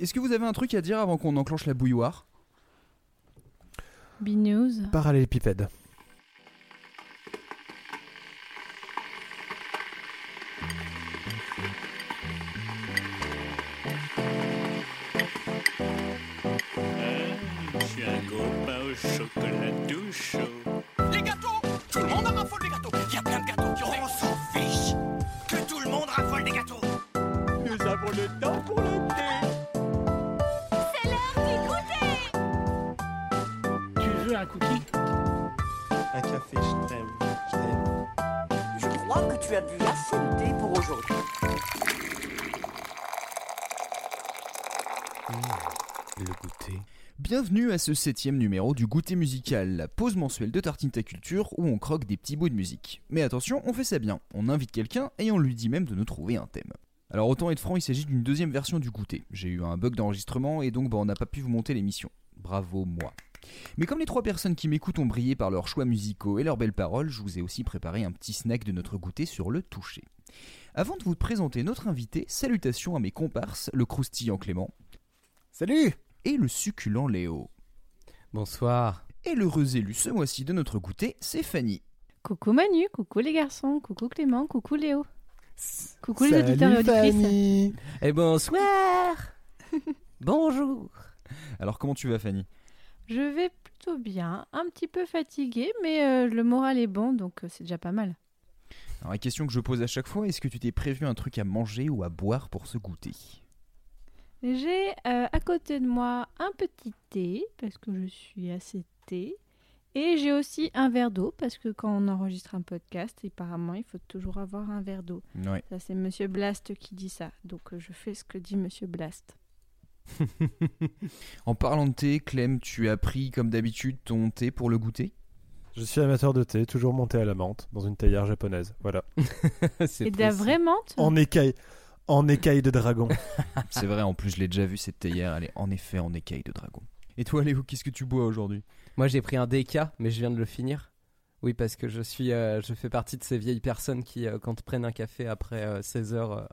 Est-ce que vous avez un truc à dire avant qu'on enclenche la bouilloire? B-News. Parallélépipède. Je suis un copain au chocolat tout chaud. Les gâteaux Tout le monde en raffole des gâteaux Il y a plein de gâteaux qui ont On s'en fiche Que tout le monde raffole des gâteaux Nous avons le temps pour le thé. Un café, je t'aime. Je t'aime. Je crois que tu as bu assez de thé pour aujourd'hui. Le goûter. Bienvenue à ce septième numéro du Goûter musical, la pause mensuelle de Tartine ta Culture où on croque des petits bouts de musique. Mais attention, on fait ça bien, on invite quelqu'un et on lui dit même de nous trouver un thème. Alors autant être franc, il s'agit d'une deuxième version du goûter. J'ai eu un bug d'enregistrement et donc bah, on n'a pas pu vous monter l'émission. Bravo moi. Mais comme les trois personnes qui m'écoutent ont brillé par leurs choix musicaux et leurs belles paroles, je vous ai aussi préparé un petit snack de notre goûter sur le toucher. Avant de vous présenter notre invité, salutations à mes comparses, le croustillant Clément Salut et le succulent Léo. Bonsoir. Et l'heureux élu ce mois-ci de notre goûter, c'est Fanny. Coucou Manu, coucou les garçons, coucou Clément, coucou Léo. Coucou les Salut, auditeurs et auditrices. Fanny. Et bonsoir. Bonjour. Alors comment tu vas Fanny? Je vais plutôt bien, un petit peu fatiguée, mais euh, le moral est bon, donc euh, c'est déjà pas mal. Alors la question que je pose à chaque fois, est-ce que tu t'es prévu un truc à manger ou à boire pour ce goûter? J'ai euh, à côté de moi un petit thé, parce que je suis assez thé. Et j'ai aussi un verre d'eau, parce que quand on enregistre un podcast, apparemment, il faut toujours avoir un verre d'eau. Ouais. Ça, c'est Monsieur Blast qui dit ça. Donc, je fais ce que dit Monsieur Blast. En parlant de thé, Clem, tu as pris comme d'habitude ton thé pour le goûter? Je suis amateur de thé, toujours monté à la menthe, dans une théière japonaise. Voilà. Et de la vraie menthe? En écaille. En écaille de dragon. C'est vrai, en plus je l'ai déjà vu cette théière, elle est en effet en écaille de dragon. Et toi Léo, qu'est-ce que tu bois aujourd'hui? Moi j'ai pris un DK, mais je viens de le finir. Oui, parce que je suis, euh, je fais partie de ces vieilles personnes qui, euh, quand prennent un café après 16 heures,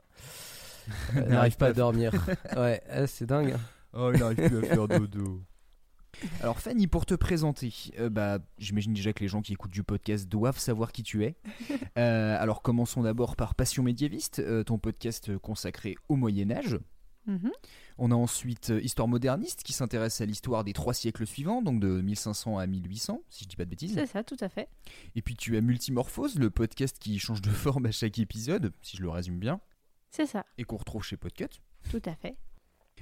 euh, n'arrivent pas à dormir. Ouais, euh, c'est dingue. hein. Oh, il n'arrive plus à faire dodo. Alors Fanny, pour te présenter, euh, bah, j'imagine déjà que les gens qui écoutent du podcast doivent savoir qui tu es. Euh, alors commençons d'abord par Passion médiéviste, euh, ton podcast consacré au Moyen Âge. Mhm. On a ensuite euh, Histoire moderniste qui s'intéresse à l'histoire des trois siècles suivants, donc de 1500 à 1800, si je dis pas de bêtises. C'est ça, tout à fait. Et puis tu as Multimorphose, le podcast qui change de forme à chaque épisode, si je le résume bien, C'est ça, et qu'on retrouve chez Podcut. tout à fait.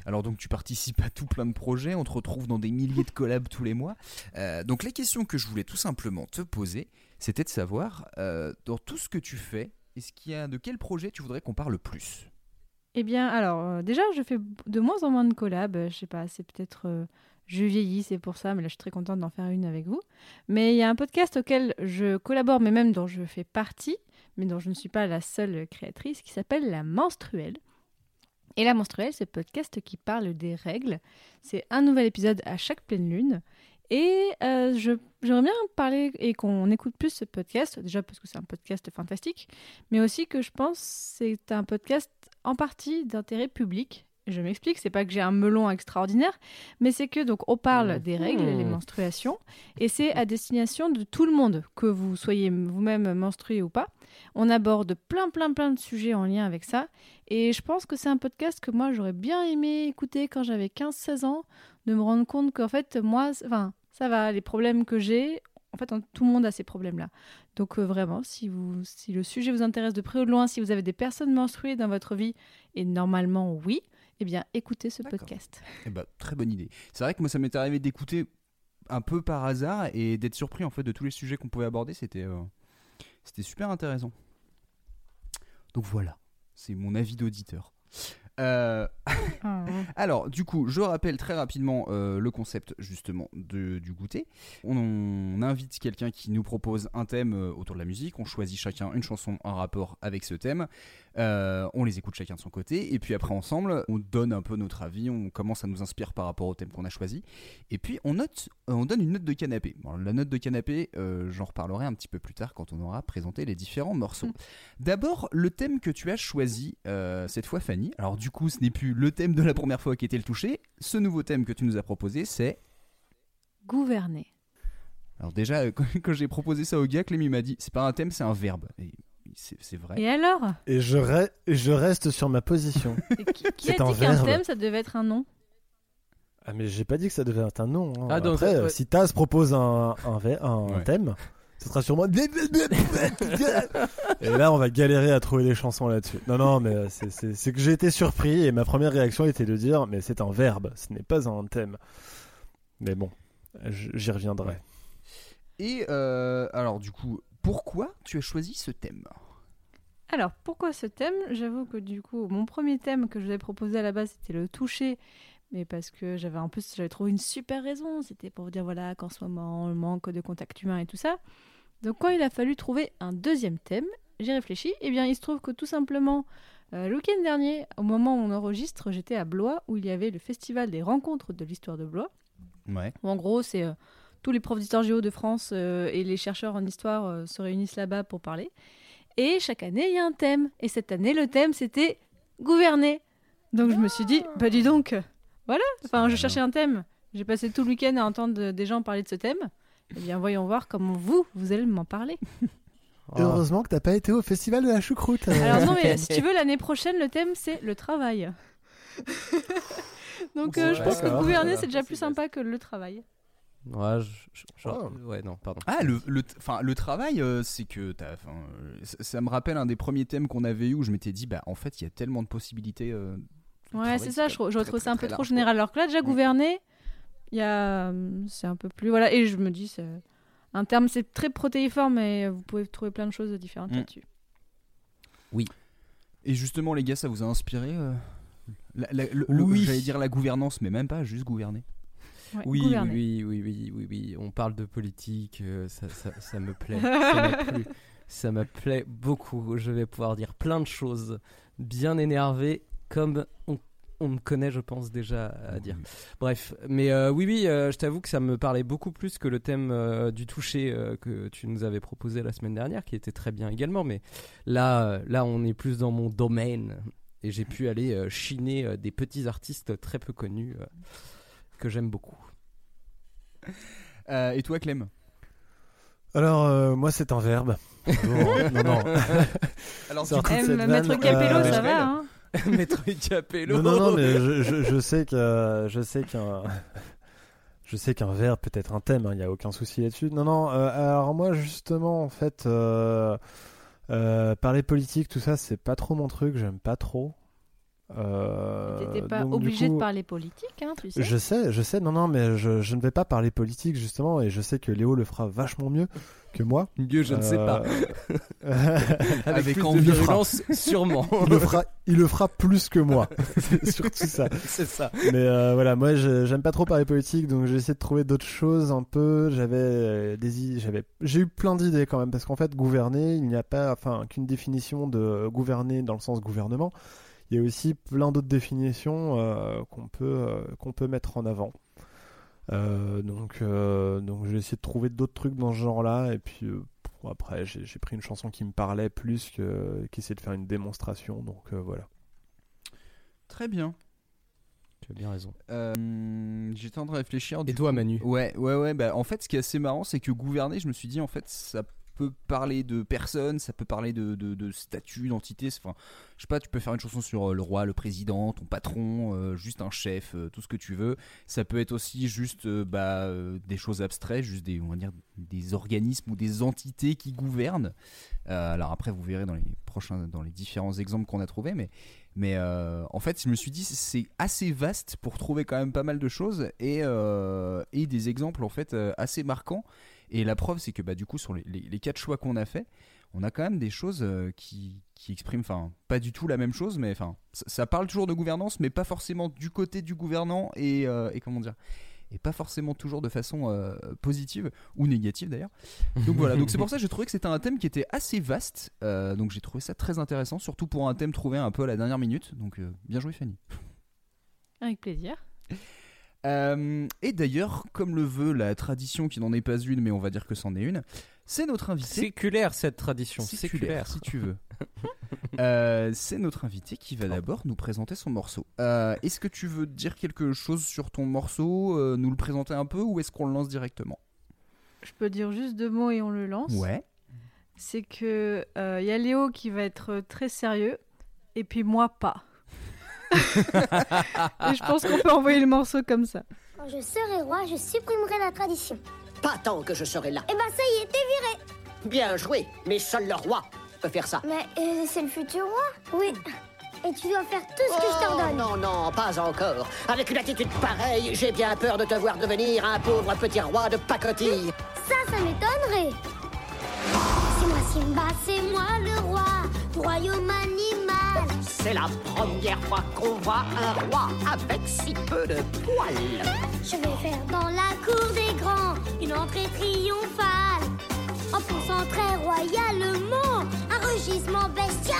Alors donc tu participes à tout plein de projets, on te retrouve dans des milliers de collabs tous les mois. Euh, donc la question que je voulais tout simplement te poser, c'était de savoir, euh, dans tout ce que tu fais, est-ce qu'il y a de quel projet tu voudrais qu'on parle plus? Eh bien, alors, euh, déjà, je fais de moins en moins de collabs. Je sais pas, c'est peut-être. je vieillis, c'est pour ça, mais là, je suis très contente d'en faire une avec vous. Mais il y a un podcast auquel je collabore, mais même dont je fais partie, mais dont je ne suis pas la seule créatrice, qui s'appelle La Menstruelle. Et La Menstruelle, c'est le podcast qui parle des règles. C'est un nouvel épisode à chaque pleine lune. Et euh, j'aimerais bien parler et qu'on écoute plus ce podcast, déjà parce que c'est un podcast fantastique, mais aussi que je pense que c'est un podcast en partie d'intérêt public. Je m'explique, c'est pas que j'ai un melon extraordinaire, mais c'est que donc on parle des règles, les menstruations, et c'est à destination de tout le monde, que vous soyez vous-même menstrué ou pas. On aborde plein plein plein de sujets en lien avec ça, et je pense que c'est un podcast que moi j'aurais bien aimé écouter quand j'avais 15-16 ans, de me rendre compte qu'en fait moi, enfin ça va, les problèmes que j'ai, en fait tout le monde a ces problèmes-là. Donc euh, vraiment, si, vous, si le sujet vous intéresse de près ou de loin, si vous avez des personnes menstruées dans votre vie, et normalement oui, eh bien écoutez ce podcast. Eh bah, très bonne idée. C'est vrai que moi ça m'est arrivé d'écouter un peu par hasard et d'être surpris en fait de tous les sujets qu'on pouvait aborder, c'était euh, c'était super intéressant. Donc voilà, c'est mon avis d'auditeur. Euh, Alors, du coup, je rappelle très rapidement euh, le concept justement de- du goûter. On, on invite quelqu'un qui nous propose un thème euh, autour de la musique. On choisit chacun une chanson en rapport avec ce thème. Euh, on les écoute chacun de son côté. Et puis après, ensemble, on donne un peu notre avis. On commence à nous inspirer par rapport au thème qu'on a choisi. Et puis, on, note, on donne une note de canapé. Bon, la note de canapé, j'en reparlerai un petit peu plus tard quand on aura présenté les différents morceaux. D'abord, le thème que tu as choisi cette fois, Fanny. Alors, du coup, ce n'est plus le thème de la première fois qui était le toucher. Ce nouveau thème que tu nous as proposé, c'est. Gouverner. Alors, déjà, euh, quand, j'ai proposé ça au gars, Clem, il m'a dit c'est pas un thème, c'est un verbe. Et c'est vrai. Et alors? Et je, re- et je reste sur ma position. Et Qui, qui a C'est un dit qu'un thème, ça devait être un nom? Ah, mais j'ai pas dit que ça devait être un nom. hein. Ah, donc, Après, ouais. euh, si Taz propose un, un, ve- un Ouais. thème, ce sera sûrement. et là, on va galérer à trouver des chansons là-dessus. Non, non, mais euh, c'est- que j'ai été surpris et ma première réaction était de dire mais c'est un verbe, ce n'est pas un thème. Mais bon, j'y reviendrai. Ouais. Et euh, alors, du coup, pourquoi tu as choisi ce thème? Alors, pourquoi ce thème? J'avoue que du coup, mon premier thème que je vous avais proposé à la base, c'était le toucher. Mais parce que j'avais en plus, j'avais trouvé une super raison. C'était pour vous dire voilà qu'en ce moment, le manque de contact humain et tout ça. Donc, quand il a fallu trouver un deuxième thème, j'ai réfléchi. Et bien, il se trouve que tout simplement, euh, le week-end dernier, au moment où on enregistre, j'étais à Blois, où il y avait le festival des rencontres de l'histoire de Blois. Ouais. Où en gros, c'est euh, tous les profs d'histoire géo de France euh, et les chercheurs en histoire se réunissent là-bas pour parler. Et chaque année, il y a un thème. Et cette année, le thème, c'était gouverner. Donc je me suis dit, bah dis donc, voilà. Enfin, je cherchais un thème. J'ai passé tout le week-end à entendre de- des gens parler de ce thème. Eh bien, voyons voir comment vous, vous allez m'en parler. Heureusement que t'as pas été au festival de la choucroute. euh. Alors non, mais si tu veux, l'année prochaine, le thème, c'est le travail. Donc euh, je pense que gouverner, c'est déjà plus sympa que le travail. Ouais, je- je- genre- Oh. ouais, non, pardon. Ah, le, le, enfin, le travail, euh, c'est que t'as, euh, ça, me rappelle un des premiers thèmes qu'on avait eu où je m'étais dit, bah, en fait, il y a tellement de possibilités. euh, Ouais, travail, c'est ça, je, je très, ça un peu trop général. Alors que là, déjà, Mm. gouverner, il y a. hum, C'est un peu plus. Voilà, et je me dis, c'est un terme, c'est très protéiforme, mais vous pouvez trouver plein de choses différentes Mm. là-dessus. Et justement, les gars, ça vous a inspiré euh, la- la- le- le- Oui. J'allais dire la gouvernance, mais même pas, juste gouverner. Ouais, Oui, oui, gouverner. oui, oui, oui, oui, oui. On parle de politique, euh, ça, ça, ça me plaît. ça m'a plu. Ça me plaît beaucoup. Je vais pouvoir dire plein de choses bien énervées, comme on, on me connaît, je pense, déjà à dire. Bref, mais euh, oui, oui, euh, je t'avoue que ça me parlait beaucoup plus que le thème euh, du toucher euh, que tu nous avais proposé la semaine dernière, qui était très bien également. Mais là, là, on est plus dans mon domaine et j'ai pu aller euh, chiner euh, des petits artistes très peu connus euh, que j'aime beaucoup. Euh, et toi, Clem? Alors, euh, moi, c'est un verbe. Bon, non, non. Alors, Maître Capello, euh, ça va, hein? Maître Capello. Non, non, non, mais je, je, je sais que je sais qu'un je sais qu'un verbe peut être un thème. Il n'y a aucun souci là-dessus. Non, non. euh, alors moi, justement, en fait, euh, euh, parler politique, tout ça, c'est pas trop mon truc. J'aime pas trop. Euh, T'étais pas donc, obligé coup, de parler politique, hein, tu sais. Je sais, je sais. Non, non, mais je, je ne vais pas parler politique justement, et je sais que Léo le fera vachement mieux que moi. Dieu, je ne sais pas. Euh, Avec, Avec plus envie, de virulence, sûrement. il le fera, il le fera plus que moi. C'est surtout ça. C'est ça. Mais euh, voilà, moi je- j'aime pas trop parler politique, donc j'ai essayé de trouver d'autres choses un peu. J'avais euh, des, j'avais, j'ai eu plein d'idées quand même, parce qu'en fait gouverner, il n'y a pas, enfin qu'une définition de gouverner dans le sens gouvernement. Il y a aussi plein d'autres définitions euh, qu'on peut euh, qu'on peut mettre en avant. Euh, donc euh, donc j'ai essayé de trouver d'autres trucs dans ce genre-là, et puis euh, bon, après j'ai, pris une chanson qui me parlait plus que qu'essayer de faire une démonstration. Donc euh, voilà. Très bien. Tu as bien raison. Euh, J'étais en train de réfléchir. Et toi, coup- Manu? Ouais, ouais, ouais. Bah, en fait, ce qui est assez marrant, c'est que gouverner, je me suis dit, en fait, ça peut parler de personnes, ça peut parler de, de, de statut, d'entité. c'est- Enfin, je sais pas, tu peux faire une chanson sur euh, le roi, le président, ton patron, euh, juste un chef, euh, tout ce que tu veux. Ça peut être aussi juste bah, des choses abstraites, juste des, on va dire, des organismes ou des entités qui gouvernent. Alors après, vous verrez dans les prochains, dans les différents exemples qu'on a trouvés, mais mais en fait, je me suis dit, c'est assez vaste pour trouver quand même pas mal de choses et, et des exemples en fait assez marquants. Et la preuve, c'est que bah, du coup, sur les, quatre choix qu'on a fait, on a quand même des choses euh, qui, qui expriment, enfin, pas du tout la même chose, mais enfin, ça, parle toujours de gouvernance, mais pas forcément du côté du gouvernant et, euh, et comment dire, et pas forcément toujours de façon euh, positive ou négative d'ailleurs. Donc voilà, donc c'est pour ça que j'ai trouvé que c'était un thème qui était assez vaste. Donc j'ai trouvé ça très intéressant, surtout pour un thème trouvé un peu à la dernière minute. Donc bien joué Fanny. Avec plaisir. Euh, et d'ailleurs, comme le veut la tradition qui n'en est pas une, mais on va dire que c'en est une, c'est notre invité. Séculaire cette tradition. séculaire, Séculaire. si tu veux. Euh, c'est notre invité qui va d'abord nous présenter son morceau. Euh, est-ce que tu veux dire quelque chose sur ton morceau, euh, nous le présenter un peu, ou est-ce qu'on le lance directement? Je peux dire juste deux mots et on le lance. Ouais. C'est que il y a Léo qui va être très sérieux et puis moi pas. et je pense qu'on peut envoyer le morceau comme ça. Quand je serai roi, je supprimerai la tradition. Pas tant que je serai là. Eh ben ça y est, t'es viré Bien joué, mais seul le roi peut faire ça. Mais euh, c'est le futur roi? Oui. Et tu dois faire tout ce que je Oh, t'ordonne. non, non, pas encore. Avec une attitude pareille, j'ai bien peur de te voir devenir un pauvre petit roi de pacotille. Ça, ça m'étonnerait. C'est moi Simba, c'est moi le roi royaume animal. C'est la première fois qu'on voit un roi avec si peu de poils. Je vais faire dans la cour des grands une entrée triomphale. En poussant très royalement un rugissement bestial.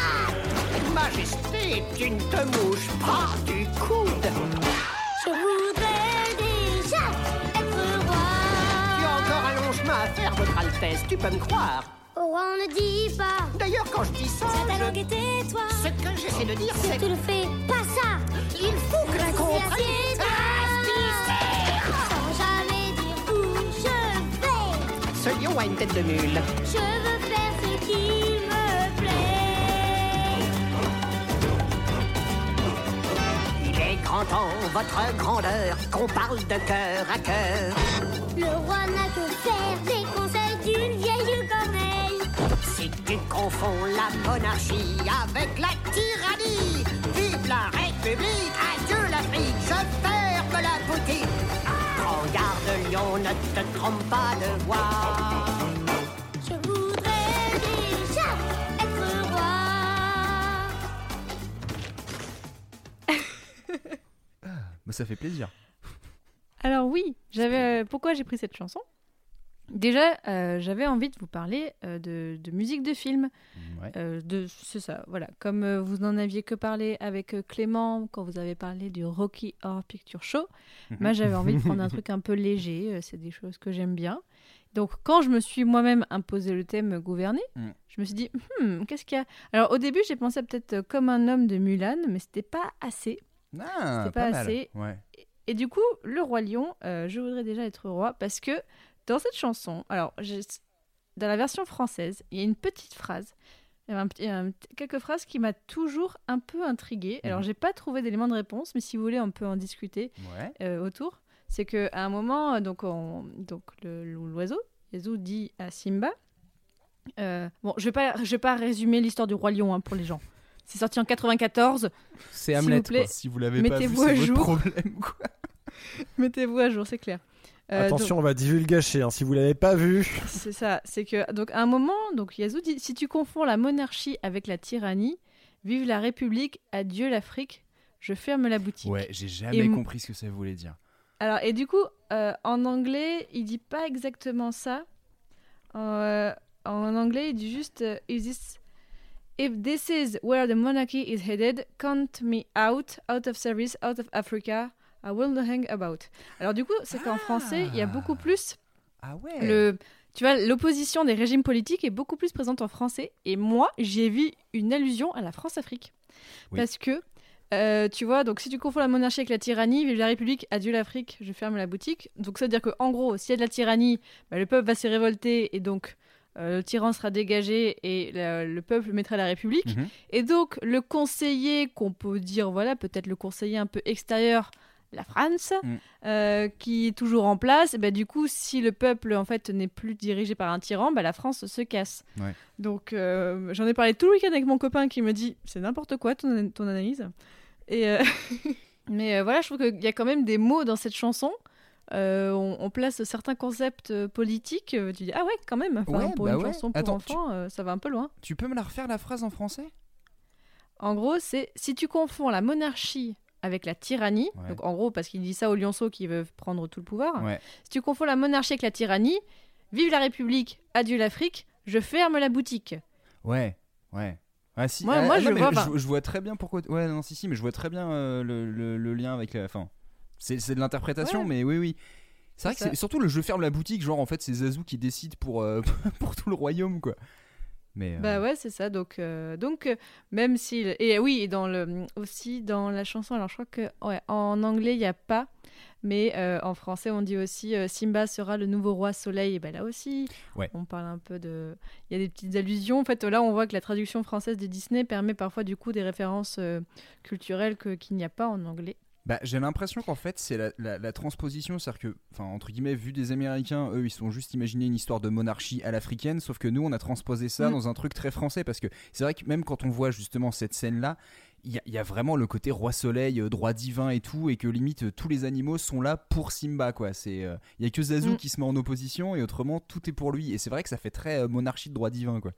Majesté, tu ne te mouches pas du coude. Je voudrais déjà être Tu as roi. encore un long chemin à faire, votre Altesse, tu peux me croire. Roi, on ne dit pas. D'ailleurs, quand je dis ça, C'est ta langue et tais-toi. ce que j'essaie de dire, Si c'est tu le fais, pas ça. qu'il faut que la comprenne. Sans jamais dire où je vais. Ce lion a une tête de mule. Je veux faire ce qui me plaît. Il est grand temps, votre grandeur, qu'on parle de cœur à cœur. Le roi n'a que faire des conseils d'une vieille corneille. Si tu confonds la monarchie avec la tyrannie, vive la République, adieu l'Afrique, je ferme la boutique. Prends garde, lion, ne te trompe pas de voix. Je voudrais déjà être roi. Bah, ça fait plaisir. Alors oui, j'avais. euh, Pourquoi j'ai pris cette chanson? Déjà, euh, j'avais envie de vous parler euh, de, de musique de film. Ouais. Euh, de, c'est ça, voilà. Comme vous n'en aviez que parlé avec Clément quand vous avez parlé du Rocky Horror Picture Show, Mhm. moi j'avais envie de prendre un truc un peu léger. c'est des choses que j'aime bien. Donc quand je me suis moi-même imposé le thème gouverner, Mhm. je me suis dit, Hmm, qu'est-ce qu'il y a? Alors au début, j'ai pensé peut-être comme un homme de Mulan, mais c'était pas assez. Ah, C'était pas, assez. Ouais. Et du coup, le roi lion, je voudrais déjà être roi parce que dans cette chanson, alors dans la version française, il y a une petite phrase, il y a un petit- un petit- quelques phrases qui m'a toujours un peu intriguée. Alors Mhm. j'ai pas trouvé d'éléments de réponse, mais si vous voulez, on peut en discuter Ouais. euh, autour. C'est que à un moment, donc, on- donc le- l'oiseau, Yazoo dit à Simba. euh, bon, je vais pas, je vais pas résumer l'histoire du roi lion hein, pour les gens. C'est sorti en 94. C'est Hamlet. vous plaît, quoi. Si vous l'avez pas vu, c'est votre problème. Mettez-vous à jour, c'est clair. Euh, donc- Attention, on va divulgacher. hein, si vous l'avez pas vu, C'est ça, c'est que donc à un moment, donc Yazoo dit si tu confonds la monarchie avec la tyrannie, vive la République, adieu l'Afrique, je ferme la boutique. Ouais, j'ai jamais Et compris ce que ça voulait dire. Alors et du coup, euh, en anglais, il dit pas exactement ça. Euh, en anglais, il dit juste euh, is this If this is where the monarchy is headed, count me out, out of service, out of Africa. I will hang about. Alors du coup, c'est qu'en français, il y a beaucoup plus Ah ouais. le, tu vois, l'opposition des régimes politiques est beaucoup plus présente en français. Et moi, j'y ai vu une allusion à la France-Afrique. Oui. Parce que, euh, tu vois, donc si tu confonds la monarchie avec la tyrannie, vive la République, adieu l'Afrique, je ferme la boutique. Donc ça veut dire qu'en gros, s'il y a de la tyrannie, bah, le peuple va se révolter et donc euh, le tyran sera dégagé et le, le peuple mettra la République. Mhm. Et donc le conseiller qu'on peut dire, voilà, peut-être le conseiller un peu extérieur, la France, Mm. euh, qui est toujours en place, et bah, du coup, si le peuple en fait n'est plus dirigé par un tyran, bah, la France se casse. Ouais. Donc euh, j'en ai parlé tout le week-end avec mon copain qui me dit c'est n'importe quoi ton, ton analyse. Et euh, mais voilà, je trouve qu'il y a quand même des mots dans cette chanson. On, on place certains concepts politiques. tu dis ah ouais quand même. Enfin, Ouais, pour bah une ouais. chanson pour Attends, enfants, ça va un peu loin. Tu peux me la refaire la phrase en français? En gros, c'est si tu confonds la monarchie avec la tyrannie, Ouais. donc en gros parce qu'il dit ça aux lionceaux qui veulent prendre tout le pouvoir, Ouais. si tu confonds la monarchie avec la tyrannie, vive la République, adieu l'Afrique, je ferme la boutique. Ouais, ouais. Ah, si. Moi- ah, moi, ah, je non, vois pas. je, je vois très bien pourquoi. Ouais, non, si, si, mais je vois très bien euh, le, le- le lien avec la. Enfin, c'est de l'interprétation, Ouais. mais oui, oui. C'est vrai que c'est surtout le je ferme la boutique, genre en fait c'est Zazu qui décide pour, euh, pour tout le royaume, quoi. Mais euh, Bah ouais, c'est ça. Donc, euh, donc euh, même si et oui, et dans le aussi dans la chanson. Alors je crois que ouais, en anglais il y a pas, mais euh, en français on dit aussi Simba sera le nouveau roi soleil. Et ben là aussi, Ouais. on parle un peu de. Il y a des petites allusions. En fait, là on voit que la traduction française de Disney permet parfois du coup des références culturelles que qu'il n'y a pas en anglais. Bah, j'ai l'impression qu'en fait, c'est la, la- la transposition. C'est-à-dire que, enfin, entre guillemets, vu des Américains, eux, ils sont juste imaginé une histoire de monarchie à l'africaine, sauf que nous, on a transposé ça Mm. dans un truc très français. Parce que c'est vrai que même quand on voit justement cette scène-là, il y, a- il y a vraiment le côté roi soleil, euh, droit divin et tout, et que limite, euh, tous les animaux sont là pour Simba, quoi. C'est, euh, il y a que Zazu Mm. qui se met en opposition, et autrement, tout est pour lui. Et c'est vrai que ça fait très euh, monarchie de droit divin, quoi.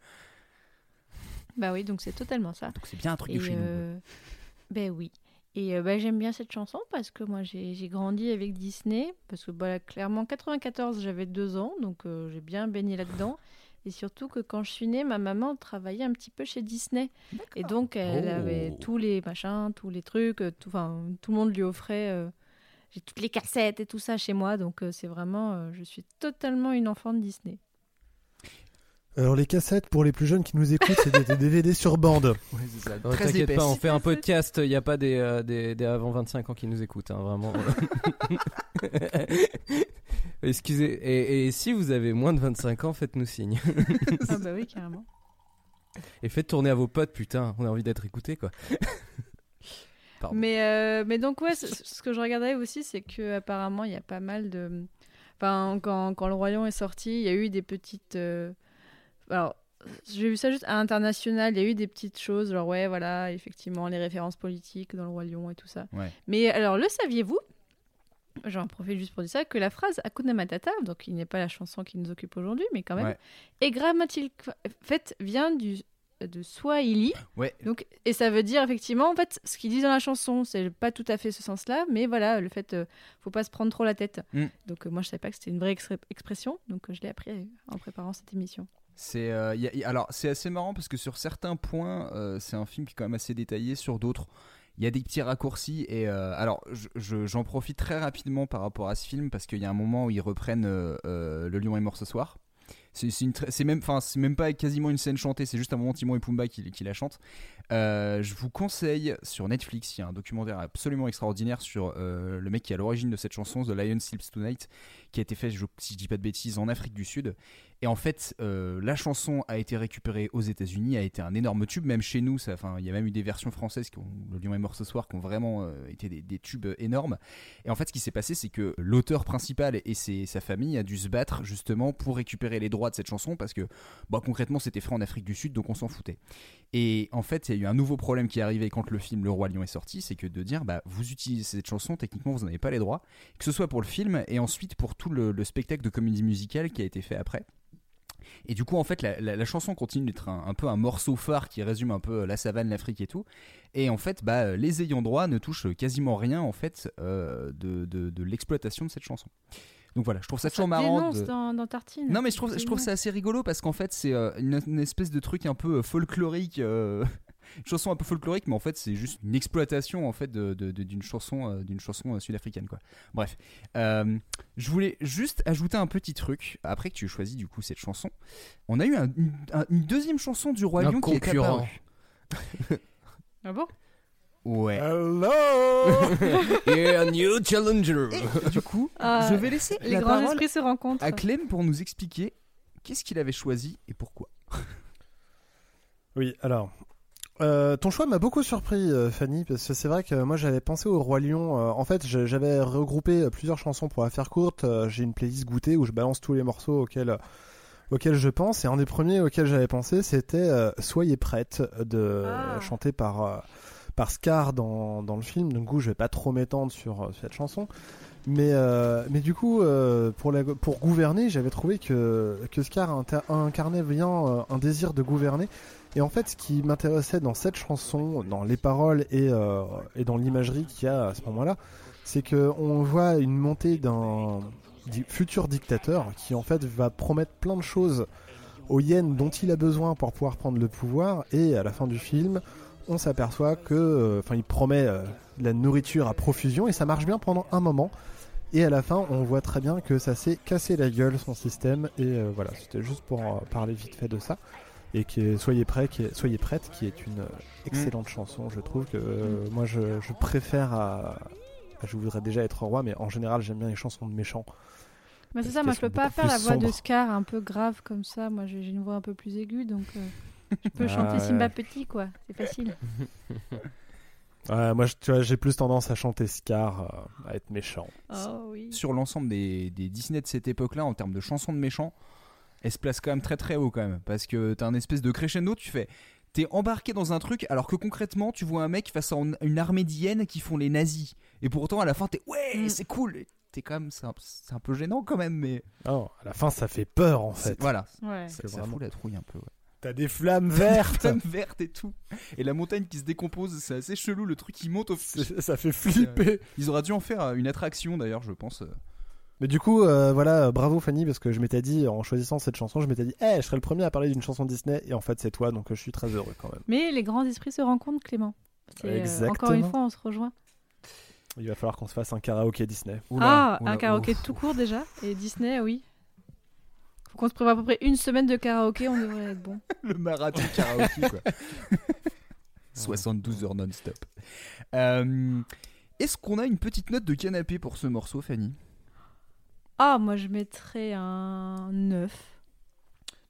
Bah oui, donc c'est totalement ça. Donc c'est bien un truc de Et chez nous. euh, ben oui. Et euh, bah, j'aime bien cette chanson parce que moi j'ai j'ai grandi avec Disney. Parce que bah, clairement, 94, j'avais deux ans, donc euh, j'ai bien baigné là-dedans. Et surtout que quand je suis née, ma maman travaillait un petit peu chez Disney. Et donc elle Oh. avait tous les machins, tous les trucs, euh, tout, tout le monde lui offrait. euh, j'ai toutes les cassettes et tout ça chez moi. Donc euh, c'est vraiment. je suis totalement une enfant de Disney. Alors les cassettes pour les plus jeunes qui nous écoutent, c'était des DVD sur bande. C'est ça. T'inquiète pas, on fait un podcast, il n'y a pas des, euh, des, des avant 25 ans qui nous écoutent, hein, vraiment. Excusez, et, et si vous avez moins de 25 ans, faites-nous signe. ah bah oui, carrément. Et faites tourner à vos potes, putain, on a envie d'être écoutés, quoi. Pardon. Mais, euh, mais donc, ouais, ce, ce que je regardais aussi, c'est que apparemment il y a pas mal de. Enfin, quand, quand Le Lion est sorti, il y a eu des petites. euh, Alors, j'ai vu ça juste à l'international, il y a eu des petites choses, genre, ouais, voilà, effectivement, les références politiques dans Le Roi Lion et tout ça. Ouais. Mais alors, le saviez-vous? J'en profite juste pour dire ça, que la phrase Hakuna Matata, donc il n'est pas la chanson qui nous occupe aujourd'hui, mais quand même, Ouais. est grammatique. En fait, vient du, de Swahili. Ouais. Donc, et ça veut dire effectivement, en fait, ce qu'ils disent dans la chanson, c'est pas tout à fait ce sens-là, mais voilà, le fait, euh, faut pas se prendre trop la tête. Mm. Donc, euh, moi, je savais pas que c'était une vraie expression, donc euh, je l'ai appris euh, en préparant cette émission. C'est euh, alors c'est assez marrant parce que sur certains points euh, c'est un film qui est quand même assez détaillé sur d'autres il y a des petits raccourcis et euh, alors je- je- j'en profite très rapidement par rapport à ce film parce qu'il y a un moment où ils reprennent le lion est mort ce soir c'est même pas quasiment une scène chantée c'est juste un moment Timon et Pumba qui, la chantent Euh, je vous conseille sur Netflix il y a un documentaire absolument extraordinaire sur euh, le mec qui est à l'origine de cette chanson The Lion Sleeps Tonight qui a été fait si je dis pas de bêtises en Afrique du Sud et en fait, euh, la chanson a été récupérée aux États-Unis, a été un énorme tube, même chez nous. Enfin, il y a même eu des versions françaises qui ont Le Lion est mort ce soir, qui ont vraiment été des, tubes énormes. Et en fait, ce qui s'est passé, c'est que l'auteur principal et sa famille a dû se battre justement pour récupérer les droits de cette chanson parce que, bah, concrètement, c'était fait en Afrique du Sud, donc on s'en foutait. Et en fait, il y a eu un nouveau problème qui est arrivé quand le film Le Roi Lion est sorti, c'est que de dire, bah, vous utilisez cette chanson, techniquement, vous n'en avez pas les droits, que ce soit pour le film et ensuite pour tout le, le spectacle de comédie musicale qui a été fait après. Et du coup, en fait, la, chanson continue d'être un, peu un morceau phare qui résume un peu la savane, l'Afrique et tout. Et en fait, bah, les ayants droit ne touchent quasiment rien en fait euh, de l'exploitation de cette chanson. Donc voilà, je trouve ça, toujours marrant. de- dans, dans Tartine. Non, mais je trouve, je trouve ça assez rigolo parce qu'en fait, c'est euh, une, une espèce de truc un peu euh, folklorique. euh, une chanson un peu folklorique, mais en fait, c'est juste une exploitation en fait de- de- de- d'une chanson, euh, d'une chanson euh, sud-africaine, quoi. Bref, Euh, je voulais juste ajouter un petit truc après que tu aies choisi du coup cette chanson. On a eu un- une, un- une deuxième chanson du Roi Lion qui est concurrent. apparue. Ah bon? Ouais. Hello Et un new challenger. Et du coup, Ah, je vais laisser Les la grands parole esprits se rencontrent. à Clem pour nous expliquer qu'est-ce qu'il avait choisi et pourquoi. Oui, alors. euh, ton choix m'a beaucoup surpris, euh, Fanny, parce que c'est vrai que moi j'avais pensé au Roi Lion. euh, en fait, j'avais regroupé plusieurs chansons pour la faire courte. J'ai une playlist goûtée où je balance tous les morceaux auxquels, auxquels je pense. Et un des premiers auxquels j'avais pensé, c'était euh, Soyez prête, de, Ah. chanté par, euh, par Scar dans, dans le film. Du coup, je vais pas trop m'étendre sur euh, cette chanson. Mais, euh, mais du coup, euh, pour, pour gouverner, j'avais trouvé que, que Scar incarnait bien un désir de gouverner. Et en fait, ce qui m'intéressait dans cette chanson, dans les paroles et, et dans l'imagerie qu'il y a à ce moment-là, c'est qu'on voit une montée d'un futur dictateur qui en fait va promettre plein de choses aux hyènes dont il a besoin pour pouvoir prendre le pouvoir. Et à la fin du film, on s'aperçoit que, euh, enfin, il promet euh, de la nourriture à profusion et ça marche bien pendant un moment. Et à la fin, on voit très bien que ça s'est cassé la gueule son système. Et euh, voilà, c'était juste pour euh, parler vite fait de ça. et qui est Soyez prêts, qui est, Soyez prête, qui est une euh, excellente chanson. Je trouve que euh, moi je, je préfère à, à Je voudrais déjà être roi, mais en général j'aime bien les chansons de méchants. Bah, c'est ça, moi je peux pas faire la voix de. Scar un peu grave comme ça. Moi j'ai j'ai une voix un peu plus aiguë donc euh, je peux Ah, chanter ouais. Simba petit quoi. C'est facile. Ouais, moi tu vois, j'ai plus tendance à chanter Scar, euh, à être méchant. Oh oui. Sur l'ensemble des, des Disney de cette époque-là, en termes de chansons de méchants, elle se place quand même très très haut quand même. Parce que t'as un espèce de crescendo, tu fais. T'es embarqué dans un truc alors que concrètement tu vois un mec face à une armée d'hyènes qui font les nazis. Et pourtant à la fin t'es ouais Mm. c'est cool. T'es quand même c'est un, peu gênant quand même mais Oh, à la fin ça fait peur en fait. voilà Ouais. ça, ça vraiment- fout la trouille un peu. Ouais. T'as des flammes vertes Flamme verte et tout et la montagne qui se décompose c'est assez chelou le truc qui monte au Ça fait flipper Ils auraient dû en faire euh, une attraction d'ailleurs je pense. Mais du coup, euh, voilà, euh, bravo Fanny, parce que je m'étais dit, en choisissant cette chanson, je m'étais dit, eh, je serais le premier à parler d'une chanson Disney, et en fait c'est toi, donc euh, je suis très heureux quand même. Mais les grands esprits se rencontrent Clément. C'est, euh, Exactement. encore une fois on se rejoint. Il va falloir qu'on se fasse un karaoké Disney. ah, Oula, un karaoké ouf. tout court déjà. Et Disney, oui. Faut qu'on se prévoie à peu près une semaine de karaoké, on devrait être bon. le marathon karaoké quoi. 72 heures non-stop. Euh, Est-ce qu'on a une petite note de canapé pour ce morceau, Fanny? Ah, moi je mettrais un 9.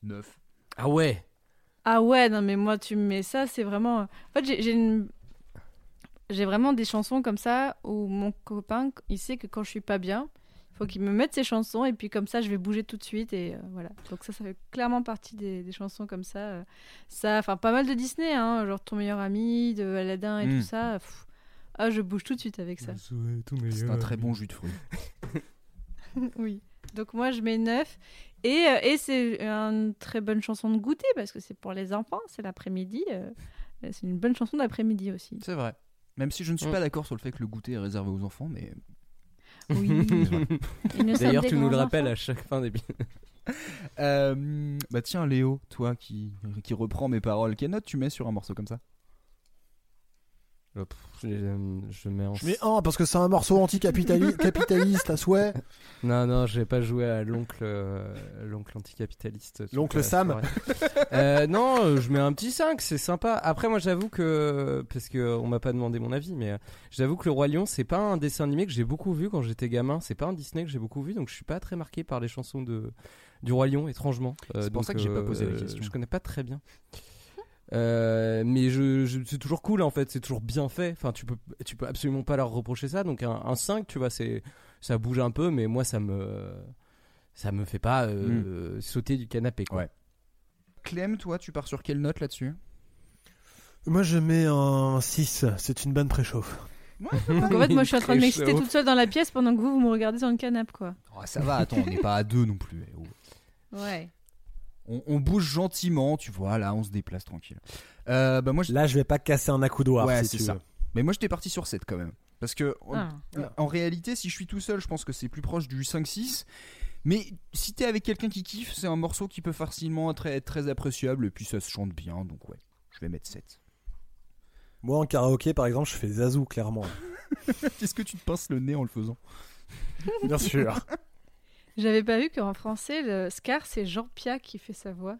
9. Ah ouais? Ah ouais, non mais moi tu me mets ça, c'est vraiment... En fait j'ai j'ai une... J'ai vraiment des chansons comme ça où mon copain, il sait que quand je suis pas bien, faut qu'il me mette ses chansons et puis comme ça je vais bouger tout de suite et euh, voilà. Donc ça, ça fait clairement partie des, des chansons comme ça. euh. Ça, enfin pas mal de Disney, hein, genre Ton meilleur ami, de Aladdin et tout ça. pff. Ah, je bouge tout de suite avec ça. C'est un très bon jus de fruits. oui. Donc moi je mets 9 et, euh, et c'est une très bonne chanson de goûter parce que c'est pour les enfants, c'est l'après-midi. euh, c'est une bonne chanson d'après-midi aussi. C'est vrai. Même si je ne suis Mm. pas d'accord sur le fait que le goûter est réservé aux enfants, mais Oui. D'ailleurs, tu nous le rappelles à chaque fin d'épisode. Euh, bah tiens Léo, toi qui, qui reprend mes paroles, quelle note tu mets sur un morceau comme ça? Je, euh, je mets en. Je mets un, parce que c'est un morceau anticapitaliste à souhait. Non, non, je vais pas jouer à l'oncle euh, l'oncle anticapitaliste. L'oncle Sam. Euh, Non, euh, je mets un petit 5, c'est sympa. Après, moi, j'avoue que. Parce qu'on m'a pas demandé mon avis, mais euh, j'avoue que Le Roi Lion, c'est pas un dessin animé que j'ai beaucoup vu quand j'étais gamin. C'est pas un Disney que j'ai beaucoup vu, donc je suis pas très marqué par les chansons de, du Roi Lion, étrangement. Euh, C'est pour donc, ça que j'ai pas posé la question. Je connais pas très bien. Euh, mais je, je- c'est toujours cool en fait, c'est toujours bien fait. Enfin, tu peux, tu peux absolument pas leur reprocher ça. Donc un, un 5, tu vois, c'est, ça bouge un peu, mais moi ça me, ça me fait pas euh, sauter du canapé. Quoi. Ouais. Clem, toi, tu pars sur quelle note là-dessus? Moi je mets un 6, c'est une bonne préchauffe. Donc en fait, moi je suis en train de m'exciter toute seule dans la pièce pendant que vous, vous me regardez sur le canapé quoi. Oh, Ça va, attends, on n'est pas à deux non plus. eh, oh. Ouais. On, on bouge gentiment, tu vois, là, on se déplace tranquille. Euh, bah moi, je... Là je vais pas casser un accoudoir Ouais, si c'est ça. veux. Mais moi, j'étais parti sur 7 quand même. Parce que, en, Ah. en réalité, si je suis tout seul, je pense que c'est plus proche du 5-6. Mais si t'es avec quelqu'un qui kiffe, c'est un morceau qui peut facilement être, être très appréciable. Et puis ça se chante bien, donc ouais, je vais mettre 7. Moi en karaoké par exemple, je fais Zazou clairement. Est-ce que tu te pinces le nez en le faisant? Bien sûr. J'avais pas vu qu'en français, le Scar, c'est Jean Pia qui fait sa voix.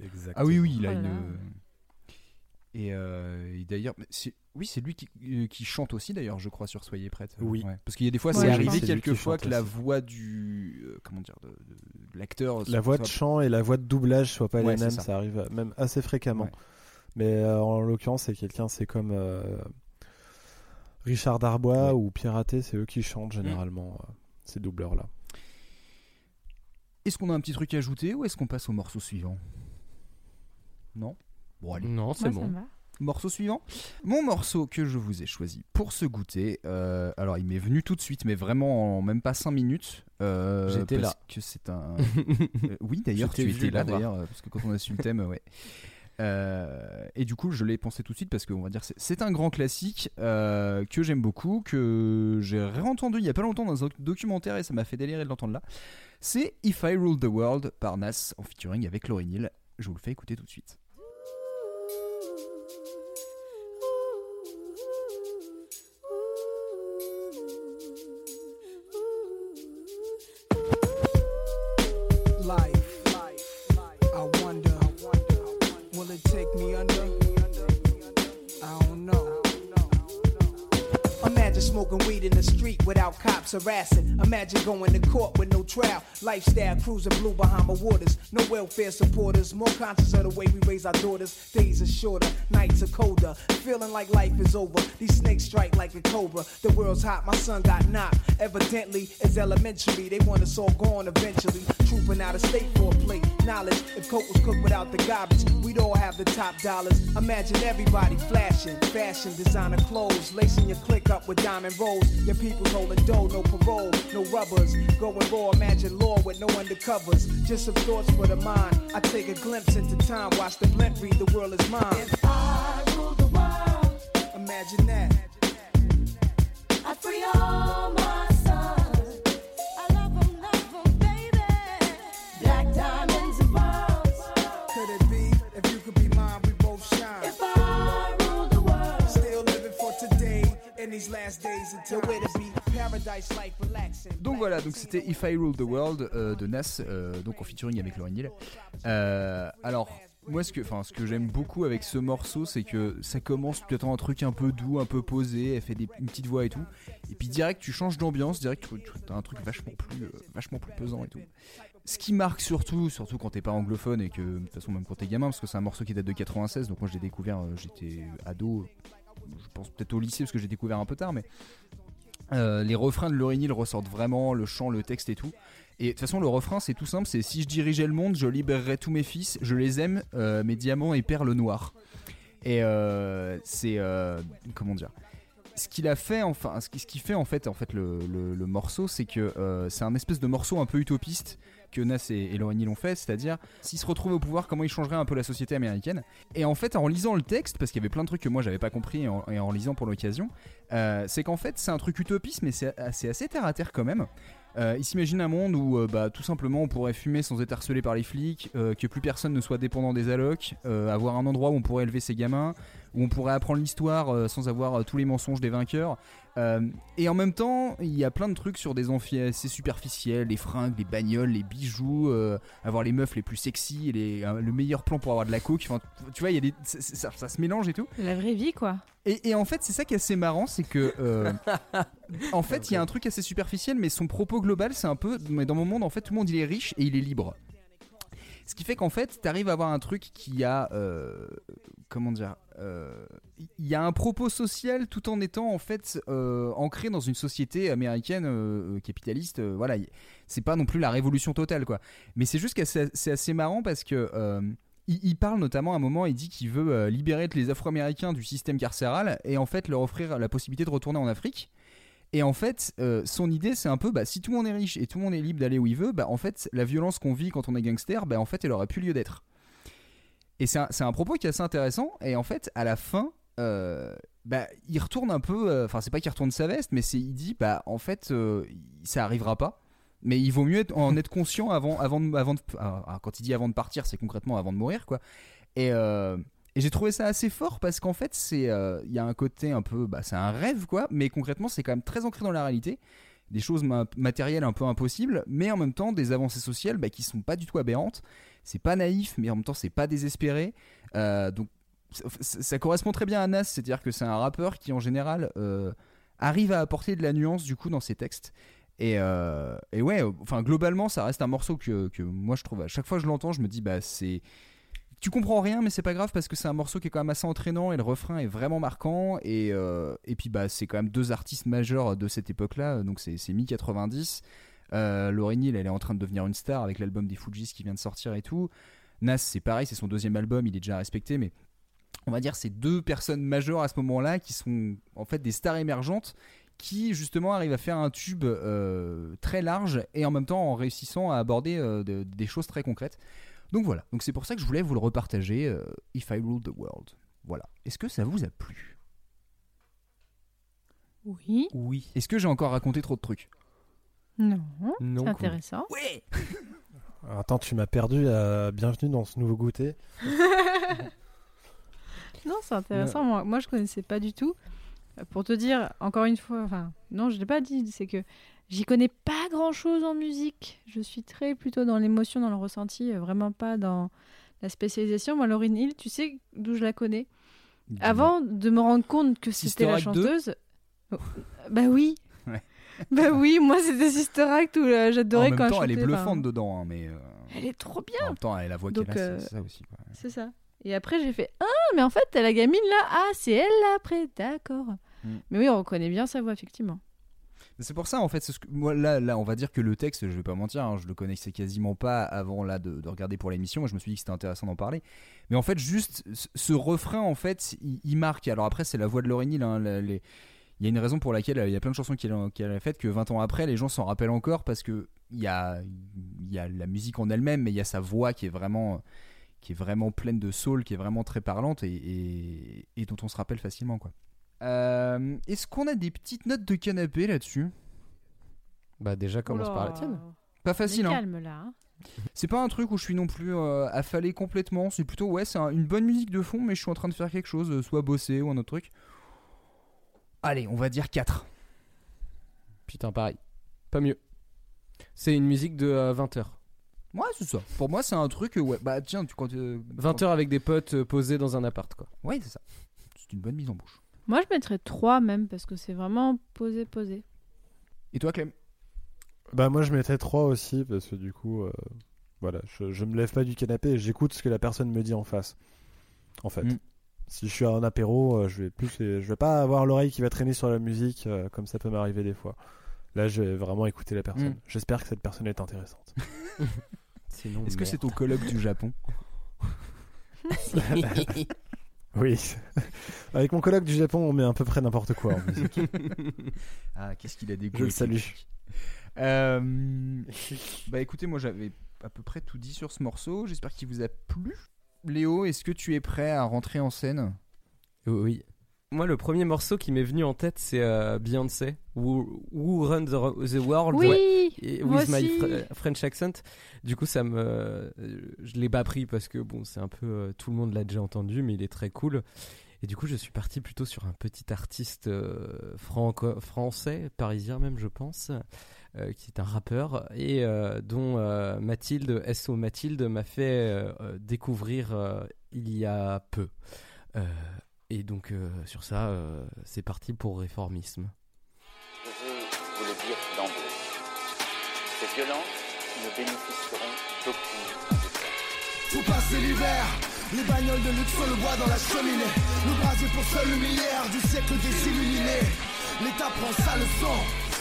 Exactement. Ah oui, oui, il a Oh là une. Et, euh, et d'ailleurs, oui, c'est lui qui, euh, qui chante aussi d'ailleurs, je crois, sur Soyez prête. Oui. Ouais. Parce qu'il y a des fois, Ouais, c'est arrivé quelquefois que la aussi. voix du. euh, comment dire de, de- de l'acteur. La soit- voix de soit- chant et la voix de doublage soient pas Ouais, les mêmes, ça. ça. arrive même assez fréquemment. Ouais. Mais euh, en l'occurrence, c'est quelqu'un, c'est comme euh, Richard Darbois Ouais. ou Piraté, c'est eux qui chantent généralement euh, ces doubleurs-là. Est-ce qu'on a un petit truc à ajouter ou est-ce qu'on passe au morceau suivant? Non? Bon, allez. Non, c'est bon. Morceau suivant? Mon morceau que je vous ai choisi pour ce goûter, euh, alors il m'est venu tout de suite, mais vraiment en même pas 5 minutes. euh, J'étais parce là. que c'est un. Euh, oui, d'ailleurs, tu étais là, d'ailleurs, parce que quand on a su le thème, ouais. Euh, et du coup, je l'ai pensé tout de suite parce que on va dire c'est- un grand classique euh, que j'aime beaucoup, que j'ai réentendu il y a pas longtemps dans un documentaire et ça m'a fait délirer de l'entendre là. C'est If I Ruled the World par Nas en featuring avec Lauryn Hill. Je vous le fais écouter tout de suite. Harassing. Imagine going to court with no trial. Lifestyle cruising blue Bahama waters. No welfare supporters. More conscious of the way we raise our daughters. Days are shorter, nights are colder. Feeling like life is over. These snakes strike like a cobra. The world's hot, my son got knocked. Evidently, it's elementary. They want us all gone eventually. Trooping out of state for. Knowledge, if coke was cooked without the garbage, we'd all have the top dollars. Imagine everybody flashing, fashion, designer clothes, lacing your click up with diamond rolls. Your people holding dough, no parole, no rubbers. Going raw, imagine law with no undercovers. Just some thoughts for the mind. I take a glimpse into time, watch the blimp read, the world is mine. If I rule the world, Imagine that. I'd free all my Donc voilà, donc c'était If I Rule the World euh, de Nas, euh, donc en featuring avec Lauryn Hill. Euh, alors, moi ce que, ce que j'aime beaucoup avec ce morceau, c'est que ça commence peut-être un truc un peu doux, un peu posé, elle fait des, une petite voix et tout, et puis direct tu changes d'ambiance, direct tu, as un truc vachement plus, vachement plus pesant et tout. Ce qui marque surtout, surtout quand t'es pas anglophone et que de toute façon même quand t'es gamin, parce que c'est un morceau qui date de 96, donc moi je l'ai découvert, j'étais ado, je pense peut-être au lycée parce que j'ai découvert un peu tard, mais euh, les refrains de Lauryn Hill ressortent vraiment, le chant, le texte et tout. Et de toute façon, le refrain, c'est tout simple c'est si je dirigeais le monde, je libérerais tous mes fils, je les aime, euh, mes diamants et perles noires. Et euh, c'est. comment dire ce qu'il a fait, enfin, ce qui, fait en fait, en fait le, morceau, c'est que c'est un espèce de morceau un peu utopiste que Nas et, et Lauryn Hill ont fait, c'est-à-dire s'ils se retrouvaient au pouvoir, comment ils changeraient un peu la société américaine. Et en fait, en lisant le texte, parce qu'il y avait plein de trucs que moi j'avais pas compris et en, lisant pour l'occasion, euh, c'est qu'en fait c'est un truc utopiste, mais c'est c'est assez terre à terre quand même. Euh, il s'imagine un monde où euh, bah, tout simplement on pourrait fumer sans être harcelé par les flics, que plus personne ne soit dépendant des allocs, avoir un endroit où on pourrait élever ses gamins, où on pourrait apprendre l'histoire sans avoir tous les mensonges des vainqueurs. Euh, et en même temps, il y a plein de trucs sur des amphis assez superficiels, les fringues, les bagnoles, les bijoux, euh, avoir les meufs les plus sexy, les, euh, le meilleur plan pour avoir de la coke. Enfin, tu vois, il y a des, ça, ça- ça se mélange et tout. La vraie vie, quoi. Et, et en fait, c'est ça qui est assez marrant, c'est que euh, en fait, il y a un truc assez superficiel, mais son propos global, c'est un peu, mais dans mon monde, en fait, tout le monde il est riche et il est libre. Ce qui fait qu'en fait, t'arrives à avoir un truc qui a, euh, comment dire, euh, il y a un propos social tout en étant en fait euh, ancré dans une société américaine capitaliste. voilà, c'est pas non plus la révolution totale, quoi. Mais c'est juste que c'est assez marrant parce que il, il parle notamment à un moment, il dit qu'il veut libérer les Afro-Américains du système carcéral et en fait leur offrir la possibilité de retourner en Afrique. Et en fait, euh, son idée, c'est un peu, bah, si tout le monde est riche et tout le monde est libre d'aller où il veut, bah, en fait, la violence qu'on vit quand on est gangster, bah, en fait, elle aurait plus lieu d'être. Et c'est un, un propos qui est assez intéressant. Et en fait, à la fin, euh, bah, il retourne un peu, euh, enfin, c'est pas qu'il retourne sa veste, mais il dit, bah, en fait, euh, ça arrivera pas. Mais il vaut mieux en être conscient avant, avant, de, avant de- ah, ah, quand il dit avant de partir, c'est concrètement avant de mourir, quoi. Et, euh, et j'ai trouvé ça assez fort parce qu'en fait, c'est, euh, il y a un côté un peu, bah, c'est un rêve, quoi. Mais concrètement, c'est quand même très ancré dans la réalité. Des choses ma- matérielles un peu impossibles, mais en même temps des avancées sociales bah, qui sont pas du tout aberrantes. C'est pas naïf, mais en même temps c'est pas désespéré. Euh, donc ça, correspond très bien à Nas, c'est-à-dire que c'est un rappeur qui en général euh, arrive à apporter de la nuance du coup dans ses textes. Et, euh, et ouais, euh, enfin globalement ça reste un morceau que, que moi je trouve à chaque fois que je l'entends, je me dis bah c'est tu comprends rien mais c'est pas grave parce que c'est un morceau qui est quand même assez entraînant et le refrain est vraiment marquant et, euh, et puis bah c'est quand même deux artistes majeurs de cette époque là donc c'est c'est mi 90 euh, Hill elle est en train de devenir une star avec l'album des Fujis qui vient de sortir et tout. Nas c'est pareil c'est son deuxième album il est déjà respecté mais on va dire c'est deux personnes majeures à ce moment là qui sont en fait des stars émergentes qui justement arrivent à faire un tube euh, très large et en même temps en réussissant à aborder euh, de- des choses très concrètes donc voilà, donc c'est pour ça que je voulais vous le repartager, euh, If I Ruled the World. Voilà. Est-ce que ça vous a plu? Oui. Oui. Est-ce que j'ai encore raconté trop de trucs? Non. Non. C'est intéressant. Oui Alors, attends, tu m'as perdu. la Bienvenue dans ce nouveau goûter. Non, c'est intéressant. Moi, moi, je connaissais pas du tout. Euh, Pour te dire, encore une fois, enfin, non, je l'ai pas dit, c'est que j'y connais pas grand chose en musique. Je suis très plutôt dans l'émotion, dans le ressenti, euh, vraiment pas dans la spécialisation. Moi, Lauryn Hill, tu sais d'où je la connais? Avant de me rendre compte que c'était la Sister Act 2? chanteuse. Oh, bah oui. Ouais. bah oui, moi c'était Sister Act où euh, En j'adorais même quand temps, elle elle est bluffante enfin, dedans, hein, mais euh, Elle est trop bien. en même temps, elle a la voix qu'elle a, euh, c'est ça aussi. C'est ça. Et après, j'ai fait Ah, mais en fait, t'as la gamine là. Ah, c'est elle là après. D'accord. Mm. Mais oui, on reconnaît bien sa voix, effectivement. C'est pour ça en fait, moi là, on va dire que le texte, je vais pas mentir, hein, je le connaissais quasiment pas avant là de, de regarder pour l'émission. Moi, je me suis dit que c'était intéressant d'en parler. Mais en fait, juste ce, refrain, en fait, il, marque. Alors après, c'est la voix de Lauryn Hill. hein, Il y a une raison pour laquelle euh, il y a plein de chansons qu'elle a, qu'elle a faites que 20 ans après, les gens s'en rappellent encore parce que il y a, y a la musique en elle-même, mais il y a sa voix qui est vraiment qui est vraiment pleine de soul, qui est vraiment très parlante et- et dont on se rappelle facilement quoi. Euh, Est-ce qu'on a des petites notes de canapé là-dessus? Bah déjà commence par la tienne. Pas On est facile, hein. calme là. hein. C'est pas un truc où je suis non plus euh, affalé complètement. C'est plutôt, ouais, c'est un- une bonne musique de fond, mais je suis en train de faire quelque chose, euh, soit bosser ou un autre truc. Allez, on va dire 4. Putain, pareil. Pas mieux. C'est une musique de 20h. Ouais, c'est ça. Pour moi, c'est un truc, euh, ouais, bah tiens, tu quand. euh, 20h avec des potes euh, posés dans un appart, quoi. Ouais, c'est ça. C'est une bonne mise en bouche. Moi, je mettrais 3 même parce que c'est vraiment posé, posé. Et toi, Clem? Bah moi je mettais 3 aussi parce que du coup euh, voilà, je, je me lève pas du canapé et j'écoute ce que la personne me dit en face. En fait. Mm. Si je suis à un apéro, euh, je vais plus je vais pas avoir l'oreille qui va traîner sur la musique euh, comme ça peut m'arriver des fois. Là, je vais vraiment écouter la personne. Mm. J'espère que cette personne est intéressante. Sinon, Est-ce que c'est ton colloque du Japon? Oui. Avec mon collègue du Japon, on met à peu près n'importe quoi en musique. Ah, qu'est-ce qu'il a des goûts Je le salue. Euh, bah écoutez, moi j'avais à peu près tout dit sur ce morceau. J'espère qu'il vous a plu. Léo, est-ce que tu es prêt à rentrer en scène? Oui. Moi, le premier morceau qui m'est venu en tête, c'est euh, Beyoncé, Who, Who Runs the, the World. Oui, Ouais. Et moi with my fr- French accent. Du coup, ça me, je l'ai pas pris parce que bon, c'est un peu euh, tout le monde l'a déjà entendu, mais il est très cool. Et du coup, je suis parti plutôt sur un petit artiste euh, franco- français, parisien même, je pense, euh, qui est un rappeur et euh, dont Mathilde, SO Mathilde, m'a fait découvrir il y a peu. Et donc, euh, sur ça, euh, c'est parti pour réformisme. Je veux vous le dire d'emblée. Ces violences ne bénéficieront d'aucune indépendance. Tout passer l'hiver, les bagnoles de luxe sur le bois dans la cheminée. Le brasier pour seul luminaire du siècle des illuminés. L'État prend sa leçon.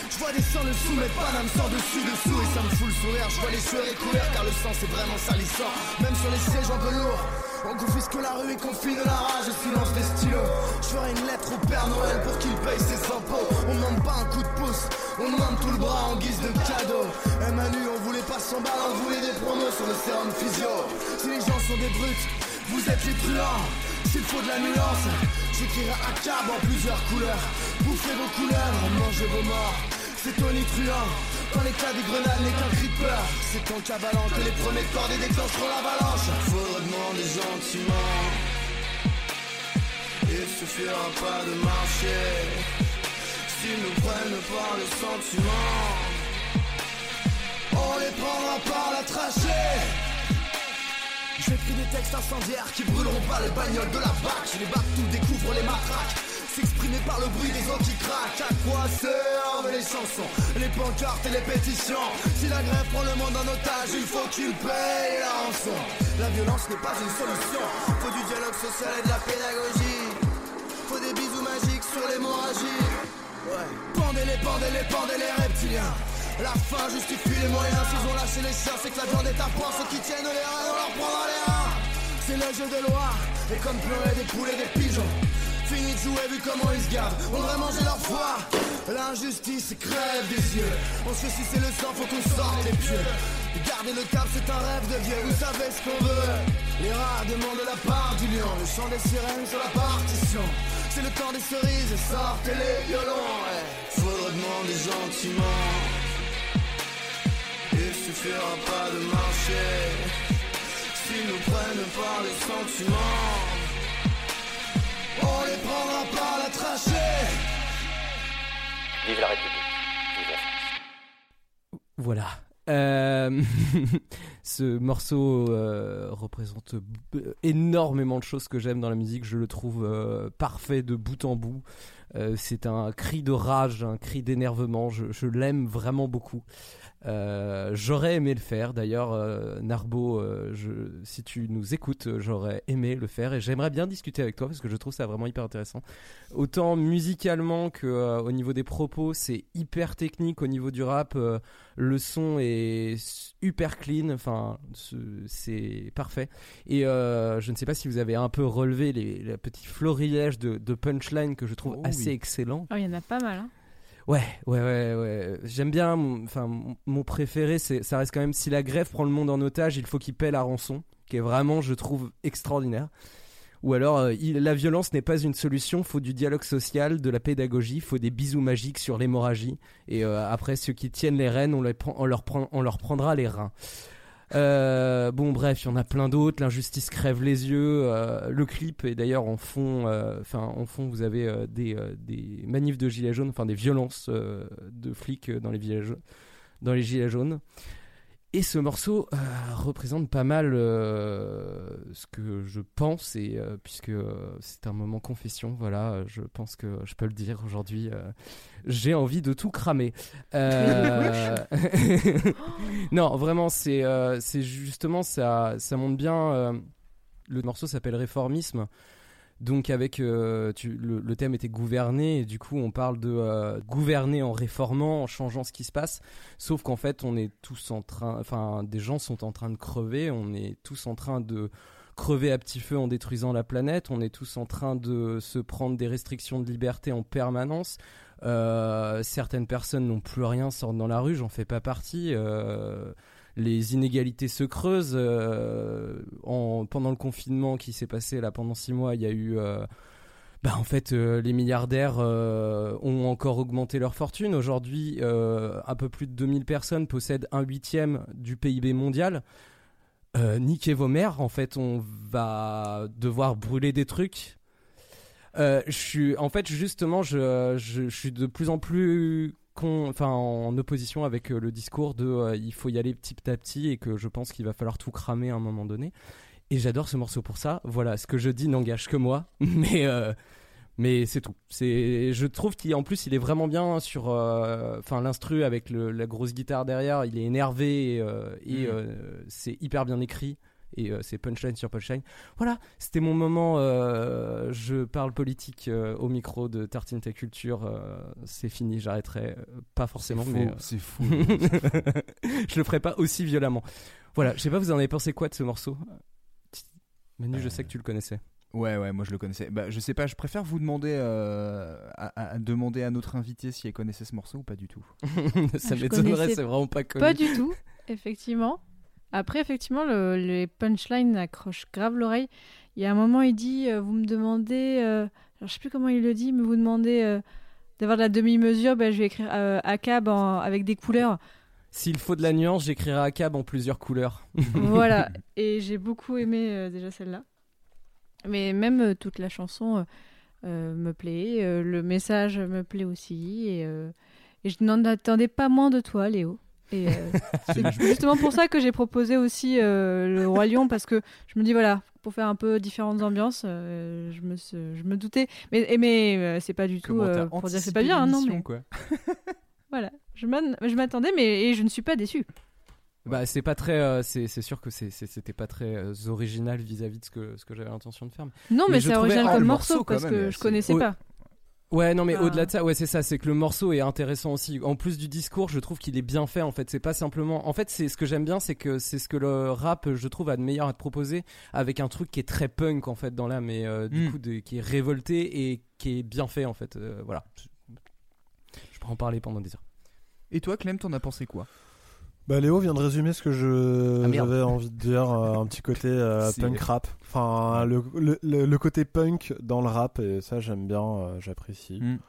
Je vois des sangs dessous, mais pas me sort dessus, dessous Et ça me fout le sourire, je vois les cheveux couverts Car le sang c'est vraiment salissant Même sur les sièges en velours On confisque la rue et confine la rage Et silence des stylos. Je ferai une lettre au Père Noël pour qu'il paye ses impôts. On demande pas un coup de pouce On demande tout le bras en guise de cadeau. Eh Manu, on voulait pas 100 balles, on voulait des promos sur le sérum physio. Si les gens sont des brutes, vous êtes les truands. S'il faut de la nuance, j'écrirai un cab en plusieurs couleurs. Bouffez vos couleurs, mangez vos morts c'est Tony Truant. Quand l'éclat des grenades n'est qu'un cri de peur. C'est ton cabalan que les premiers cordées déclencheront l'avalanche Faudra demander gentiment. Il suffira pas de marcher. S'ils nous prennent par le sentiment On les prendra par la trachée. J'écris des textes incendiaires qui brûleront pas les bagnoles de la BAC. Je les tout découvre les matraques S'exprimer par le bruit des os qui craquent À quoi servent les chansons, les pancartes et les pétitions? Si la grève prend le monde en otage, il faut qu'il paye la rançon. La violence n'est pas une solution. Faut du dialogue social et de la pédagogie. Faut des bisous magiques sur l'hémorragie. Ouais. Pendez-les, pendez-les, pendez les reptiliens. La fin justifie les moyens. S'ils ont lâché les chiens c'est que la viande est à point. Ceux qui tiennent les reins on leur prendra les reins. C'est le jeu de loi. Et comme pleurer des poules et des pigeons Fini de jouer vu comment ils se gavent. On devrait manger leur foie L'injustice crève des yeux. On se fait sucer le sang faut qu'on sorte les pieux. Garder le cap c'est un rêve de vieux. Vous savez ce qu'on veut. Les rats demandent la part du lion Le chant des sirènes sur la partition. C'est le temps des cerises Sortez les violons. Ouais. Faudra demander gentiment. Il suffira pas de marcher. S'ils nous prennent par les sentiments On les prendra par la trachée. Voilà. Euh, ce morceau euh, représente énormément de choses que j'aime dans la musique. Je le trouve euh, parfait de bout en bout. C'est un cri de rage, un cri d'énervement. Je l'aime vraiment beaucoup. Euh, j'aurais aimé le faire. D'ailleurs, euh, Narbo, euh, je- si tu nous écoutes, j'aurais aimé le faire et j'aimerais bien discuter avec toi parce que je trouve ça vraiment hyper intéressant. Autant musicalement que euh, au niveau des propos, c'est hyper technique. Au niveau du rap, euh, le son est super clean. Enfin, ce- c'est parfait. Et euh, je ne sais pas si vous avez un peu relevé les, les petits florilèges de, de punchline que je trouve Oh assez oui. excellents. Oh, il y en a pas mal. Hein. Ouais, ouais, ouais, ouais. J'aime bien. Enfin, mon- préféré, c'est, ça reste quand même si la grève prend le monde en otage, il faut qu'il paie la rançon, qui est vraiment, je trouve, extraordinaire. Ou alors, euh, la violence n'est pas une solution, faut du dialogue social, de la pédagogie, faut des bisous magiques sur l'hémorragie. Et euh, après, ceux qui tiennent les rênes, on, les prend- on leur, prend- on leur prendra les reins. Euh, bon, bref, il y en a plein d'autres. L'injustice crève les yeux. euh, le clip est d'ailleurs en fond. euh, Enfin, en fond, vous avez des, des manifs de gilets jaunes, enfin des violences de flics. Dans les gilets jaunes. Et ce morceau euh, représente pas mal euh, ce que je pense, et euh, puisque c'est un moment confession, voilà, je pense que je peux le dire aujourd'hui. j'ai envie de tout cramer. Non, vraiment, c'est justement ça, ça montre bien. le morceau s'appelle Réformisme. Donc avec euh, le, thème était gouverner et du coup on parle de euh, gouverner en réformant, en changeant ce qui se passe. Sauf qu'en fait on est tous en train, enfin des gens sont en train de crever, on est tous en train de crever à petit feu en détruisant la planète, on est tous en train de se prendre des restrictions de liberté en permanence. Euh, certaines personnes n'ont plus rien, sortent dans la rue, j'en fais pas partie. Les inégalités se creusent. euh, en, pendant le confinement qui s'est passé là pendant six mois, il y a eu. euh, bah, en fait, euh, les milliardaires ont encore augmenté leur fortune. Aujourd'hui, un peu plus de 2000 personnes possèdent un huitième du PIB mondial. Niquez vos mères, en fait, on va devoir brûler des trucs. Je suis, en fait, justement, je, suis de plus en plus enfin, en opposition avec euh, le discours de euh, il faut y aller petit à petit et que je pense qu'il va falloir tout cramer à un moment donné. Et j'adore ce morceau pour ça. Voilà, ce que je dis n'engage que moi, mais euh, mais c'est tout. C'est, je trouve qu'en plus il est vraiment bien sur, euh, enfin l'instru avec le- la grosse guitare derrière, il est énervé et, et, Mm. c'est hyper bien écrit et euh, c'est punchline sur punchline. Voilà, c'était mon moment. euh, je parle politique euh, au micro de Tartine Ta Culture. euh, c'est fini, j'arrêterai pas forcément, C'est mais c'est fou. je le ferai pas aussi violemment. Voilà, je sais pas, vous en avez pensé quoi de ce morceau? Manu, je sais que tu le connaissais. Ouais, ouais, moi je le connaissais. Bah, je sais pas, je préfère vous demander euh, à, à demander à notre invité si elle connaissait ce morceau ou pas du tout. Ça m'étonnerait, c'est vraiment pas connu. Pas du tout, effectivement. Après, effectivement, le- les punchlines accrochent grave l'oreille. Il y a un moment, il dit euh, Vous me demandez. euh, alors, je sais plus comment il le dit, mais vous demandez euh, d'avoir de la demi-mesure. Ben, je vais écrire euh, ACAB en- avec des couleurs. S'il faut de la nuance, j'écrirai à cab en plusieurs couleurs. voilà. Et j'ai beaucoup aimé déjà celle-là. Mais même toute la chanson me plaît. le message me plaît aussi. Et, et je n'en attendais pas moins de toi, Léo. Et euh, c'est justement pour ça que j'ai proposé aussi euh, le Roi Lion parce que je me dis voilà pour faire un peu différentes ambiances euh, je me je me doutais mais mais euh, c'est pas du tout euh, pour dire que c'est pas bien hein, non mais quoi. voilà je m'attendais mais et je ne suis pas déçue Bah, c'est pas très. c'est sûr que c'était pas très original vis-à-vis de ce que, ce que j'avais l'intention de faire. non mais c'est original Ah, comme morceau, morceau, parce même, que je connaissais pas Ouais, non, mais Ah. au-delà de ça, ouais, c'est ça, c'est que le morceau est intéressant aussi. En plus du discours, je trouve qu'il est bien fait. En fait, c'est pas simplement. En fait, c'est ce que j'aime bien, c'est que c'est ce que le rap, je trouve, a de meilleur à te proposer, avec un truc qui est très punk en fait dans l'âme, et euh, du Mm. coup, de- qui est révolté et qui est bien fait en fait. Euh, voilà. Je pourrais en parler pendant des heures. Et toi, Clem, t'en as pensé quoi? Bah Léo vient de résumer ce que je Ah, j'avais envie de dire, euh, un petit côté euh, punk rap. Enfin, le, le, le- côté punk dans le rap, et ça j'aime bien, euh, j'apprécie. Mm.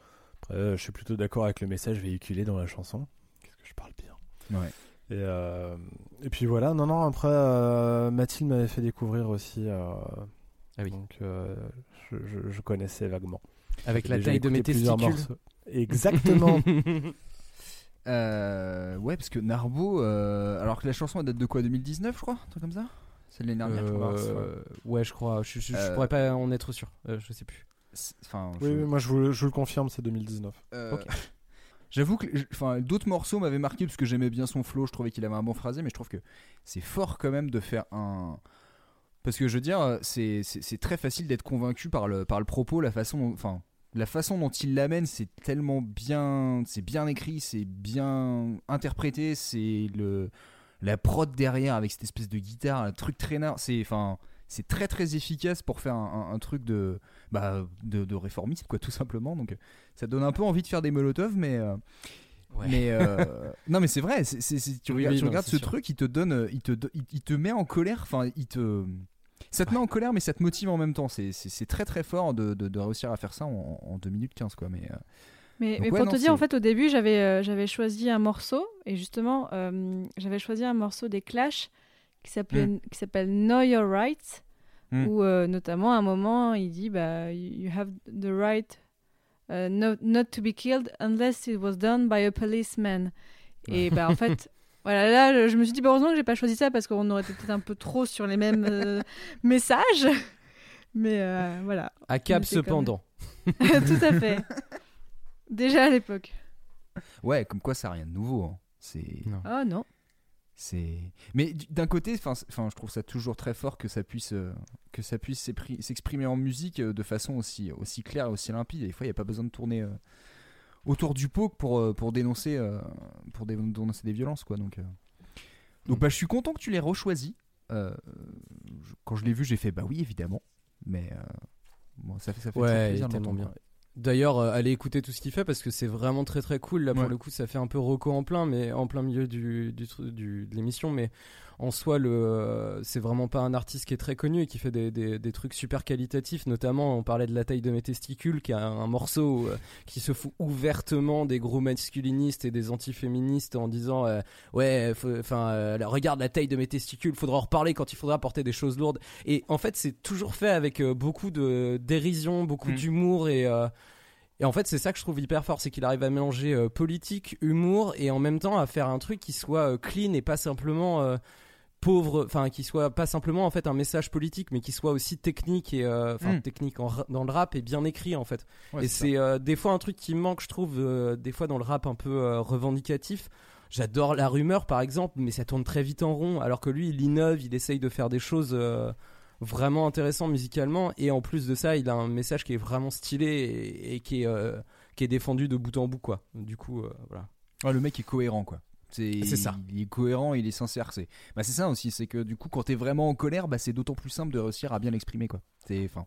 Après, je suis plutôt d'accord avec le message véhiculé dans la chanson. Qu'est-ce que je parle bien. Ouais. Et, et puis voilà, non, non, après, Mathilde m'avait fait découvrir aussi. Ah oui. Donc, je, je- je connaissais vaguement. Avec la taille de mes testicules. morceaux. Exactement. Euh, ouais, parce que Narbo, euh, alors que la chanson elle date de quoi 2019, je crois Un truc comme ça? C'est de l'année dernière, je crois. Euh, ouais, je crois. Je, je- je Euh, pourrais pas en être sûr. Euh, je sais plus. enfin, Oui, je- oui, moi je vous, le- je vous le confirme, c'est 2019. Euh, Ok. J'avoue que enfin, d'autres morceaux m'avaient marqué parce que j'aimais bien son flow, je trouvais qu'il avait un bon phrasé, mais je trouve que c'est fort quand même de faire un. Parce que je veux dire, c'est très facile d'être convaincu par le, par le propos, la façon, enfin, la façon dont il l'amène, c'est tellement bien, c'est bien écrit, c'est bien interprété, c'est le la prod derrière avec cette espèce de guitare, un truc traîneur, c'est enfin, c'est très très efficace pour faire un, un- un truc de, bah, de, de réformiste quoi, tout simplement. Donc ça donne un peu envie de faire des molotovs, mais euh, Ouais. mais euh, non mais c'est vrai, c'est- tu Oui, regardes, tu regardes ce sûr. truc, il te donne, euh, il te, il te met en colère, enfin il te, ça te met en colère mais ça te motive en même temps. C'est, très très fort de, de, de réussir à faire ça en, en 2 minutes 15 quoi. Mais euh, Mais, Donc mais ouais, pour non, te dire, en fait, au début, j'avais euh, j'avais choisi un morceau, et justement, euh, j'avais choisi un morceau des Clash qui s'appelait Mm. qui s'appelle Know Your Rights, Mm. où euh, notamment à un moment, il dit bah, You have the right uh, not, not to be killed unless it was done by a policeman. Et bah, en fait. Voilà, là, je me suis dit, bah, heureusement que j'ai pas choisi ça parce qu'on aurait été peut-être un peu trop sur les mêmes euh, messages. Mais euh, voilà. À cap même- cependant. Tout à fait. Déjà à l'époque. ouais, comme quoi ça n'a rien de nouveau. hein. C'est, Non. Oh non. c'est. Mais d'un côté, enfin, je trouve ça toujours très fort que ça puisse, euh, que ça puisse s'exprimer en musique euh, de façon aussi, aussi claire et aussi limpide. Et des fois, il n'y a pas besoin de tourner euh, autour du pot pour, euh, pour dénoncer, euh, pour dé- dénoncer des violences, quoi. Donc, euh. donc, Mm. bah, je suis content que tu l'aies rechoisi. Euh, je- quand je l'ai vu, j'ai fait bah oui, évidemment. Mais euh, bon, ça fait, ça fait Ouais, plaisir tellement bien. D'ailleurs, euh, allez écouter tout ce qu'il fait parce que c'est vraiment très très cool. Là, pour le coup, ça fait un peu roco en plein, mais en plein milieu du, du- de l'émission. Mais en soi, le, euh, c'est vraiment pas un artiste qui est très connu et qui fait des, des, des trucs super qualitatifs. Notamment, on parlait de la taille de mes testicules, qui a un, morceau euh, qui se fout ouvertement des gros masculinistes et des antiféministes en disant euh, ouais, enfin, regarde la taille de mes testicules, faudra en reparler quand il faudra porter des choses lourdes. Et en fait, c'est toujours fait avec beaucoup de dérision, beaucoup Mm. d'humour et et en fait, c'est ça que je trouve hyper fort, c'est qu'il arrive à mélanger euh, politique, humour et en même temps à faire un truc qui soit euh, clean et pas simplement euh, pauvre, enfin qui soit pas simplement en fait un message politique, mais qui soit aussi technique et euh, enfin Mm. technique en dans le rap et bien écrit en fait. Ouais, et c'est euh, des fois un truc qui me manque, je trouve, euh, des fois dans le rap un peu euh, revendicatif. J'adore la rumeur par exemple, mais ça tourne très vite en rond, alors que lui il innove, il essaye de faire des choses euh, vraiment intéressantes musicalement, et en plus de ça, il a un message qui est vraiment stylé et, et qui, est, euh, qui est défendu de bout en bout quoi. Du coup, euh, voilà. Ouais, le mec est cohérent quoi. C'est ça. Il est cohérent, il est sincère. C'est bah, c'est ça aussi, c'est que du coup, quand t'es vraiment en colère, bah, c'est d'autant plus simple de réussir à bien l'exprimer quoi. C'est enfin.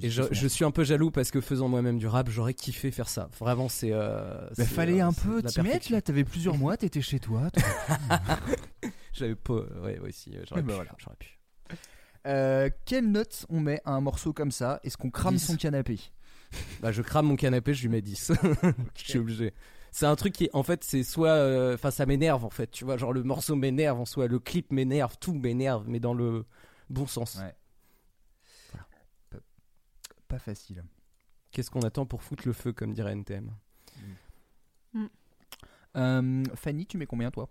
Et je, je suis un peu jaloux parce que faisant moi-même du rap, j'aurais kiffé faire ça. Vraiment, c'est. euh, Bah, fallait euh, un peu t'y mettre là. T'avais plusieurs mois, t'étais chez toi. J'avais pas. Ouais, ouais, si, euh, j'aurais pu. voilà. J'aurais pu. Euh, quelle note on met à un morceau comme ça? Est-ce qu'on crame 10. son canapé? Bah, je crame mon canapé, je lui mets 10. Je suis obligé. C'est un truc qui, en fait, c'est soit. euh, Enfin, ça m'énerve, en fait. Tu vois, genre le morceau m'énerve, en soi, le clip m'énerve, tout m'énerve, mais dans le bon sens. Ouais. Pas, pas facile. Qu'est-ce qu'on attend pour foutre le feu, comme dirait NTM Euh, Fanny, tu mets combien toi?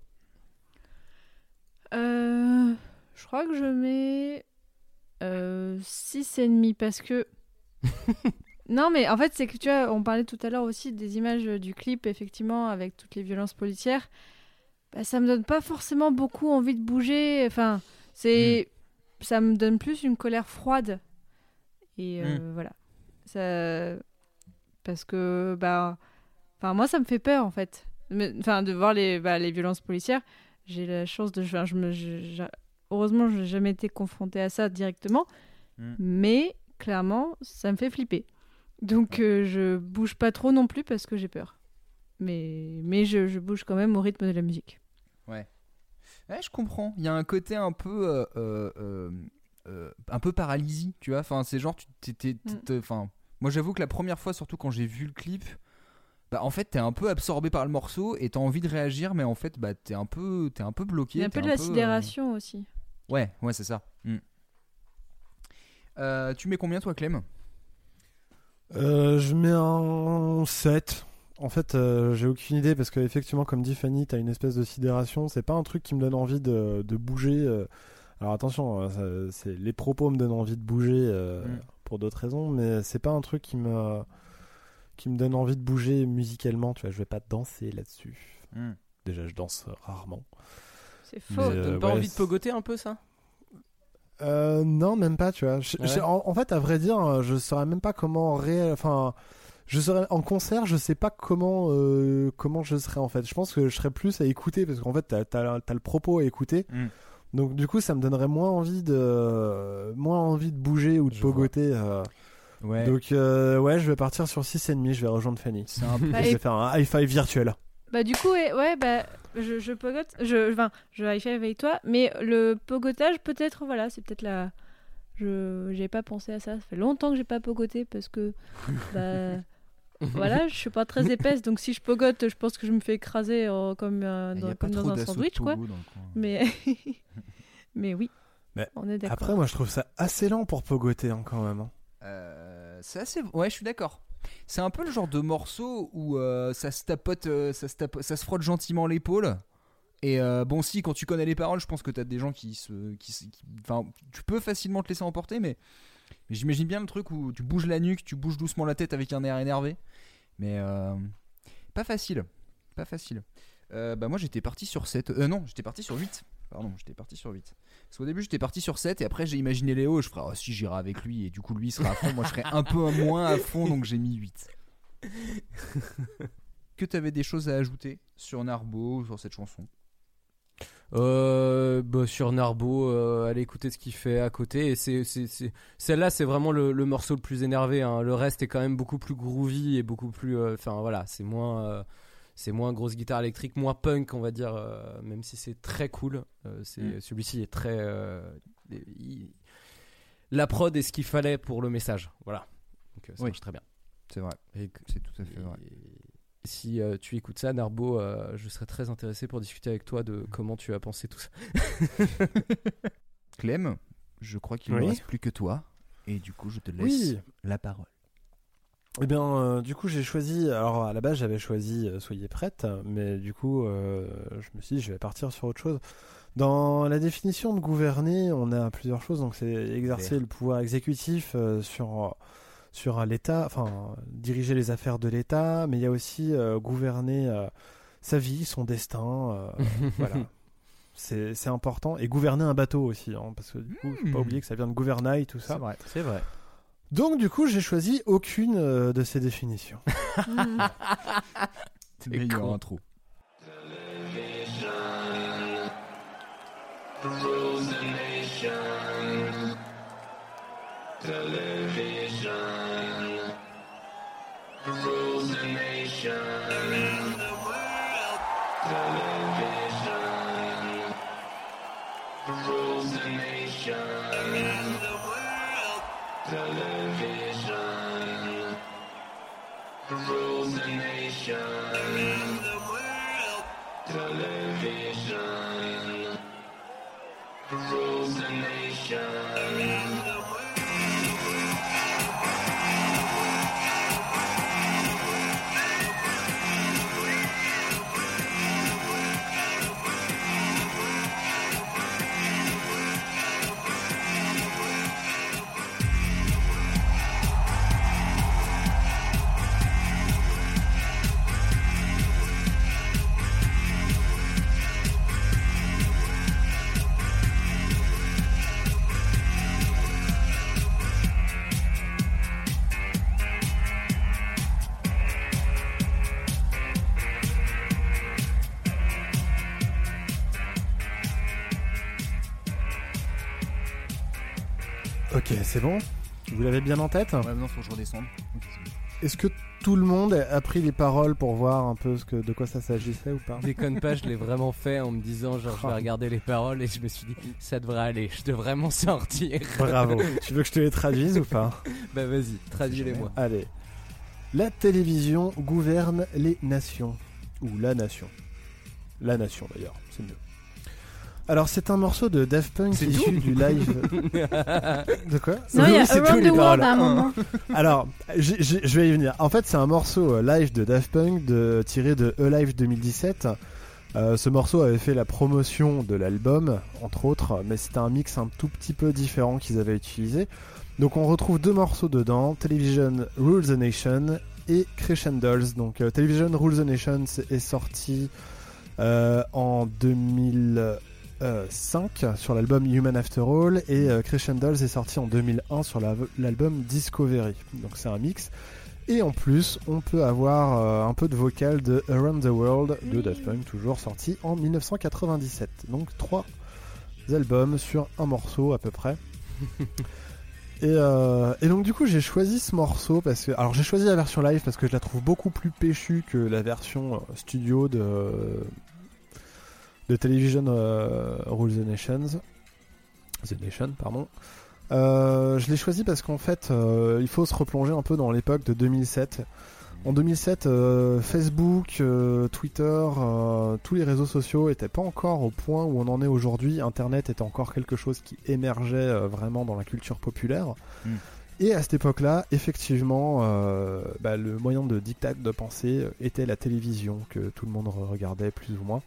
Euh, je crois que je mets euh, 6,5 parce que. non, mais en fait, c'est que tu vois, on parlait tout à l'heure aussi des images du clip, effectivement, avec toutes les violences policières. Bah, ça me donne pas forcément beaucoup envie de bouger. Enfin, c'est. Ça me donne plus une colère froide. Et euh, voilà. Ça. Parce que, bah. Enfin, moi, ça me fait peur, en fait. Enfin, de voir les, bah, les violences policières j'ai la chance de enfin, je me je- heureusement je n'ai jamais été confrontée à ça directement Mm. mais clairement ça me fait flipper donc euh, je bouge pas trop non plus parce que j'ai peur mais mais je, je bouge quand même au rythme de la musique Ouais. Ouais, je comprends. Il y a un côté un peu, euh, euh, un peu paralysie, tu vois. Enfin, c'est genre, tu t'es- t'es- Mm. enfin, moi, j'avoue que la première fois, surtout quand j'ai vu le clip, bah, en fait, t'es un peu absorbé par le morceau et t'as envie de réagir, mais en fait, bah, t'es un peu, t'es un peu bloqué. il y a un peu de la sidération aussi Ouais, ouais, c'est ça. Mm. Tu mets combien toi, Clem? Euh, je mets un 7. En fait, euh, j'ai aucune idée parce que effectivement, comme dit Fanny, t'as une espèce de sidération. C'est pas un truc qui me donne envie de, de bouger. euh. Alors attention, euh, ça- c'est- les propos me donnent envie de bouger euh, Mm. pour d'autres raisons, mais c'est pas un truc qui me qui me donne envie de bouger musicalement. Tu vois, je vais pas danser là-dessus. Hmm. Déjà, je danse rarement. C'est faux. Euh, donne pas ouais, envie de pogoter un peu ça? Euh, non, même pas, tu vois. Je- ouais je- en, en fait, à vrai dire, je saurais même pas comment réel. Enfin, je serais en concert, je sais pas comment euh, comment je serais en fait. Je pense que je serais plus à écouter parce qu'en fait, t'as as, le propos à écouter. Mm. Donc du coup, ça me donnerait moins envie de moins envie de bouger ou de Je pogoter. euh. Ouais. Donc euh, ouais, je vais partir sur 6,5, je vais rejoindre Fanny. C'est un Bah, je et- vais faire un high five virtuel. Bah du coup ouais, ouais, bah je, je pogote, je enfin je high five avec toi, mais le pogotage peut-être voilà c'est peut-être la je j'ai pas pensé à ça. Ça fait longtemps que j'ai pas pogoté parce que bah voilà je suis pas très épaisse donc si je pogote je pense que je me fais écraser euh, comme euh, dans, comme dans un sandwich quoi. Mais mais oui. Mais on est d'accord. Après, moi, je trouve ça assez lent pour pogoter hein, quand même. hein. Euh, c'est assez. Ouais, je suis d'accord. C'est un peu le genre de morceau où euh, ça se tapote, euh, ça se frotte gentiment l'épaule. Et euh, bon, si quand tu connais les paroles, je pense que t'as des gens qui se, tu peux facilement te laisser emporter, mais, j'imagine bien le truc où tu bouges la nuque, tu bouges doucement la tête avec un air énervé, mais pas facile, pas facile. Bah moi j'étais parti sur 7 euh, non j'étais parti sur 8 pardon j'étais parti sur 8 parce qu'au début j'étais parti sur 7 et après j'ai imaginé Léo et je ferais oh, si j'irai avec lui et du coup lui il sera à fond moi je serai un peu moins à fond donc j'ai mis 8 que t'avais des choses à ajouter sur Narbo ou sur cette chanson? Euh, bah, sur Narbo, euh, allez écouter ce qu'il fait à côté. Et c'est, c'est, c'est- celle-là, c'est vraiment le, le morceau le plus énervé. hein. Le reste est quand même beaucoup plus groovy et beaucoup plus. euh, Enfin voilà, c'est moins, euh, c'est moins grosse guitare électrique, moins punk, on va dire. euh, même si c'est très cool. Euh, c'est, Mm. Celui-ci est très. euh, il- La prod est ce qu'il fallait pour le message. Voilà. Donc euh, ça Oui. marche très bien. c'est vrai c'est tout à fait vrai et Si euh, tu écoutes ça, Narbo, euh, je serais très intéressé pour discuter avec toi de comment tu as pensé tout ça. Clem je crois qu'il ne Oui. reste plus que toi et du coup je te laisse Oui. la parole Eh bien, euh, du coup, j'ai choisi. Alors, à la base, j'avais choisi euh, Soyez prête, mais du coup, euh, je me suis dit, je vais partir sur autre chose. Dans la définition de gouverner, on a plusieurs choses. Donc, c'est exercer le pouvoir exécutif sur sur l'État, enfin, diriger les affaires de l'État, mais il y a aussi gouverner sa vie, son destin. voilà. C'est c'est important. Et gouverner un bateau aussi, hein, parce que du coup, faut pas Hmm. oublier que ça vient de gouvernail, tout ça. c'est vrai C'est vrai. Donc, du coup, j'ai choisi aucune euh, de ces définitions. Meilleur con. intro the rules the nation. Television rules the nation. C'est bon Vous l'avez bien en tête ouais maintenant faut que je redescende. Est-ce que tout le monde a pris les paroles pour voir un peu ce que, de quoi ça s'agissait ou pas Déconne pas, je l'ai vraiment fait en me disant genre je vais regarder les paroles et je me suis dit ça devrait aller, je devrais m'en sortir. Bravo. tu veux que je te les traduise ou pas bah vas-y, traduis-les-moi. Allez. La télévision gouverne les nations. Ou la nation. La nation d'ailleurs, c'est mieux. Alors c'est un morceau de Daft Punk C'est issu du live. de quoi Non, il y a Around the World à un moment. Alors, je vais y venir. En fait, c'est un morceau euh, live de Daft Punk de, tiré de E-Live 2017. Euh, ce morceau avait fait la promotion de l'album, entre autres, mais c'était un mix un tout petit peu différent qu'ils avaient utilisé. Donc on retrouve deux morceaux dedans, Television Rules the Nation et Crescendals. Donc euh, Television Rules the Nation est sorti euh, en 2005 sur l'album Human After All et euh, Crescendals est sorti en 2001 sur la- l'album Discovery. Donc c'est un mix. Et en plus, on peut avoir euh, un peu de vocal de Around the World de Daft Punk, toujours sorti en 1997. Donc trois albums sur un morceau à peu près. Et, euh, et donc du coup j'ai choisi ce morceau parce que alors j'ai choisi la version live parce que je la trouve beaucoup plus péchue que la version euh, studio de de Television euh, Rules the Nations. The Nation pardon. Euh, je l'ai choisi parce qu'en fait euh, il faut se replonger un peu dans l'époque de 2007 en 2007 euh, Facebook euh, Twitter euh, tous les réseaux sociaux étaient pas encore au point où on en est aujourd'hui. Internet était encore quelque chose qui émergeait vraiment dans la culture populaire. Mm. et à cette époque-là, effectivement, bah, le moyen de dictat de pensée était la télévision que tout le monde re- regardait plus ou moins.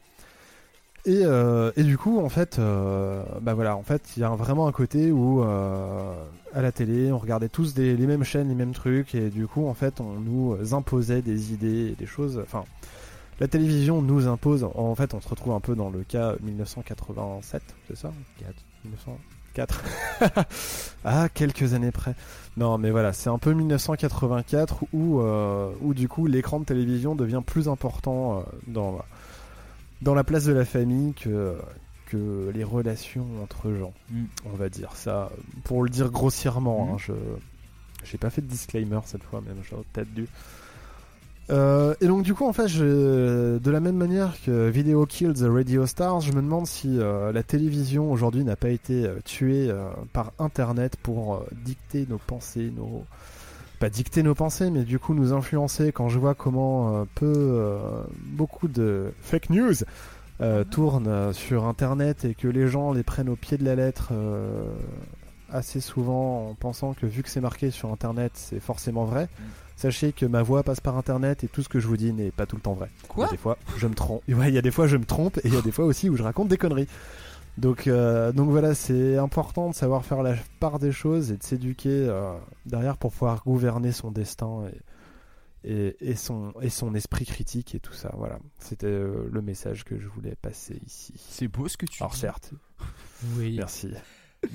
Et, euh, et du coup, en fait, euh, bah voilà, en fait, il y a vraiment un côté où euh, à la télé, on regardait tous des- les mêmes chaînes, les mêmes trucs, et du coup, en fait, on nous imposait des idées, et des choses. Enfin, la télévision nous impose. En fait, on se retrouve un peu dans le cas 1987, c'est ça? 1904. ah, quelques années près. Non, mais voilà, c'est un peu 1984 où, euh, où du coup l'écran de télévision devient plus important euh, dans, dans la place de la famille que, que les relations entre gens. Mm. On va dire ça, pour le dire grossièrement. Mm. hein, je j'ai pas fait de disclaimer cette fois, même j'aurais peut-être dû. Euh, et donc du coup en fait je, de la même manière que Video Kill the Radio Stars je me demande si euh, la télévision aujourd'hui n'a pas été euh, tuée par internet pour dicter nos pensées nos pas dicter nos pensées mais du coup nous influencer quand je vois comment euh, peu euh, beaucoup de fake news euh, tournent euh, sur internet et que les gens les prennent au pied de la lettre euh, assez souvent en pensant que vu que c'est marqué sur internet c'est forcément vrai Sachez que ma voix passe par internet et tout ce que je vous dis n'est pas tout le temps vrai. Quoi Il y a des fois, je me trompe. Ouais, il y a des fois, je me trompe et il y a des fois aussi où je raconte des conneries. Donc, euh, donc voilà, c'est important de savoir faire la part des choses et de s'éduquer euh, derrière pour pouvoir gouverner son destin et, et, et son, et son esprit critique et tout ça. Voilà, c'était euh, le message que je voulais passer ici. C'est beau ce que tu Alors dis. certes, Oui. merci.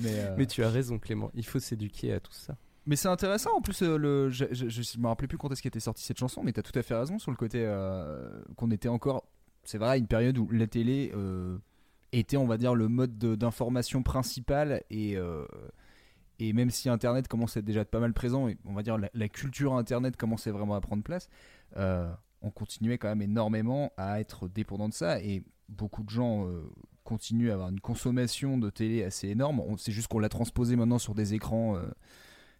Mais, euh, Mais tu as raison, Clément. Il faut s'éduquer à tout ça. Mais c'est intéressant en plus. euh, le, je, je, je me rappelais plus quand est-ce qu'était sortie cette chanson, mais t'as tout à fait raison sur le côté euh, qu'on était encore. C'est vrai, à une période où la télé euh, était, on va dire, le mode de- d'information principal et. euh, et même si Internet commençait à être déjà pas mal présent, et on va dire la, la culture Internet commençait vraiment à prendre place, euh, on continuait quand même énormément à être dépendant de ça. Et beaucoup de gens euh, continuent à avoir une consommation de télé assez énorme. On- C'est juste qu'on l'a transposé maintenant sur des écrans euh,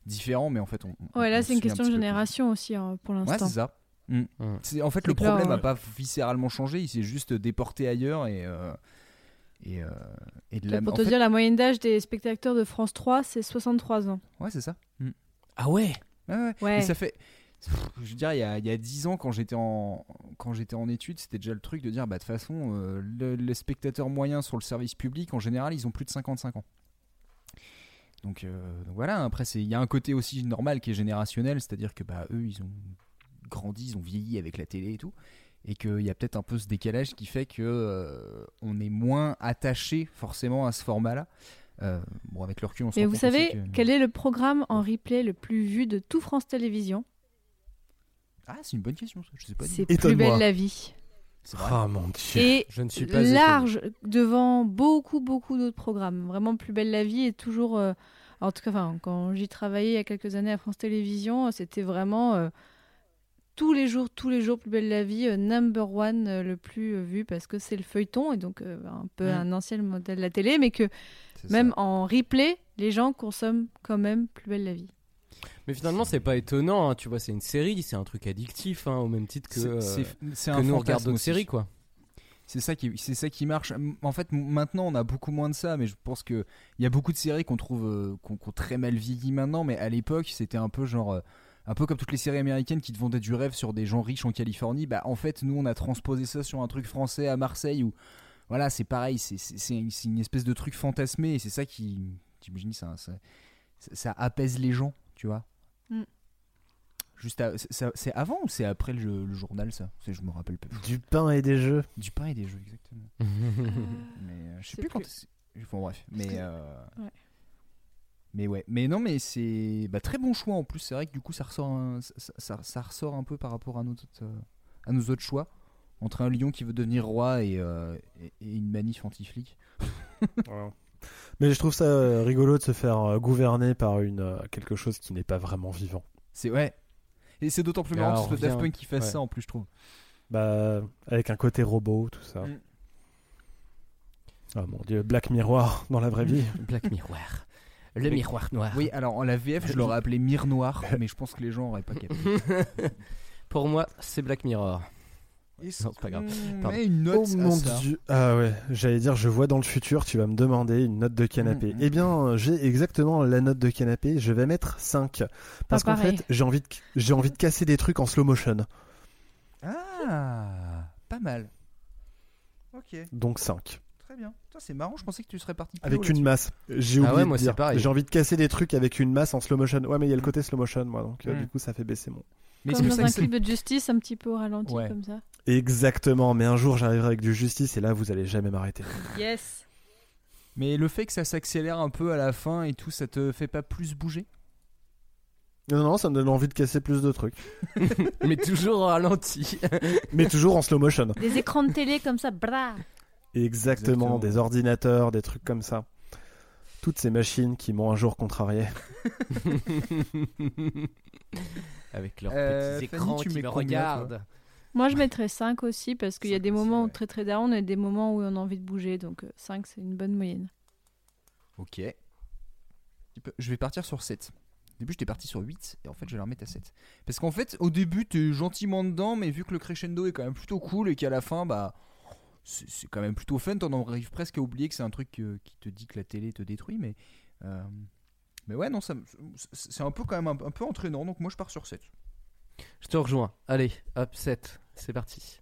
différents, mais en fait, on. on- Ouais, là, on c'est une un question de plus. génération aussi, hein, pour Ouais, l'instant. c'est ça. Mm. Mm. C'est- En fait, le problème n'a pas viscéralement changé, il s'est juste déporté ailleurs et. euh, et, euh, et de la- pour en te fait- dire, la moyenne d'âge des spectateurs de France 3, c'est 63 ans. Ouais, c'est ça. Mm. Ah ouais? Ouais, ouais. Ouais. Et ça fait. Je veux dire, il y a, il y a 10 ans, quand j'étais en, quand j'étais en études, c'était déjà le truc de dire, bah, de toute façon, euh, le, les spectateurs moyens sur le service public, en général, ils ont plus de 55 ans. Donc, euh, donc voilà, après, c'est- il y a un côté aussi normal qui est générationnel, c'est-à-dire que bah, eux, ils ont grandi, ils ont vieilli avec la télé et tout, et qu'il y a peut-être un peu ce décalage qui fait que euh, on est moins attaché forcément à ce format-là. Euh, bon, avec le recul, on rend vous savez que- quel est le programme en replay le plus vu de tout France Télévisions? Ah, c'est une bonne question, ça. je sais pas. du C'est. Plus belle la vie. Ah mon dieu. Et Je ne suis pas large devant beaucoup, beaucoup d'autres programmes. Vraiment, Plus belle la vie est toujours. euh, en tout cas, enfin, quand j'y travaillais il y a quelques années à France Télévisions, c'était vraiment euh, tous les jours, tous les jours, Plus belle la vie, euh, number one euh, le plus euh, vu parce que c'est le feuilleton et donc euh, un peu un ancien modèle de la télé, mais que même ça. en replay, les gens consomment quand même Plus belle la vie. Mais finalement, c'est pas étonnant. hein, Tu vois, c'est une série, c'est un truc addictif, hein, au même titre que, C'est- c'est- c'est que un nous d'autres aussi. séries, quoi. C'est ça qui, c'est ça qui marche. En fait, maintenant, on a beaucoup moins de ça, mais je pense que il y a beaucoup de séries qu'on trouve, euh, qu'on qu'on très mal vieilli maintenant, mais à l'époque, c'était un peu genre, euh, Un peu comme toutes les séries américaines qui te vendaient du rêve sur des gens riches en Californie, bah en fait nous on a transposé ça sur un truc français à Marseille où voilà c'est pareil, c'est- c'est c'est- c'est une espèce de truc fantasmé et c'est ça qui, t'imagines, ça, ça, ça apaise les gens, tu vois. Mm. Juste à- c'est- avant ou c'est après le, le journal ça? C'est- Je me rappelle pas. Du pain et des jeux. Du pain et des jeux exactement. mais euh, je sais sais plus quand. plus. c'est- Bon bref, mais. que- euh, Ouais. Mais ouais, mais non, mais c'est bah, très bon choix en plus. C'est vrai que du coup, ça ressort, un, ça, ça- ça ressort un peu par rapport à nos autres, euh, à nos autres choix. Entre un lion qui veut devenir roi et, euh, et, et une manif anti-flic. Mais je trouve ça euh, rigolo de se faire gouverner par une quelque chose qui n'est pas vraiment vivant. C'est ouais. Et c'est d'autant plus marrant que ce soit Daft Punk qui fasse ouais. ça en plus, je trouve. Bah, avec un côté robot, tout ça. Mm. Oh mon dieu, Black Mirror dans la vraie vie. Black Miroir. Le miroir noir. Oui, alors en la VF, je l'aurais appelé Mire Noir, mais je pense que les gens auraient pas capté. Pour moi, c'est Black Mirror. Non, c'est pas grave. met une note oh mon ça dieu. Ah ouais, j'allais dire, je vois dans le futur, tu vas me demander une note de canapé. Mm, mm. Eh bien, j'ai exactement la note de canapé, je vais mettre 5. Parce qu'en fait, j'ai envie, de, j'ai envie de casser des trucs en slow motion. Ah, pas mal. Ok, Donc 5. C'est marrant, je pensais que tu serais parti plus Avec haut une masse. J'ai Ah oublié ouais, de c'est dire. pareil. J'ai envie de casser des trucs avec une masse en slow motion. Ouais, mais il y a le côté slow motion, moi, donc euh, Mm. du coup, ça fait baisser mon. Mais Comme c'est dans un clip de justice, un petit peu au ralenti, Ouais. comme ça. Exactement, mais un jour, j'arriverai avec du justice et là, vous allez jamais m'arrêter. Yes. Mais le fait que ça s'accélère un peu à la fin et tout, ça te fait pas plus bouger? Non, non, ça me donne envie de casser plus de trucs. Mais toujours au ralenti. mais toujours en slow motion. Des écrans de télé comme ça, bra. Exactement, Exactement. des ordinateurs, des trucs comme ça. Toutes ces machines qui m'ont un jour contrarié. Avec leurs Euh, petits Fanny, écrans tu qui me regardent. Moi, je mettrais 5 aussi parce qu'il y a des moments où ouais. très très down et des moments où on a envie de bouger. Donc 5, c'est une bonne moyenne. Ok. Je vais partir sur 7. Au début, j'étais parti sur 8 et en fait, je vais la remettre à 7. Parce qu'en fait, au début, t'es gentiment dedans, mais vu que le crescendo est quand même plutôt cool et qu'à la fin, bah. C'est quand même plutôt fun, t'en arrives presque à oublier que c'est un truc euh, qui te dit que la télé te détruit, mais. euh, Mais ouais, non, c'est un peu quand même un, peu entraînant, donc moi je pars sur 7. Je te rejoins. Allez, hop, 7. C'est parti.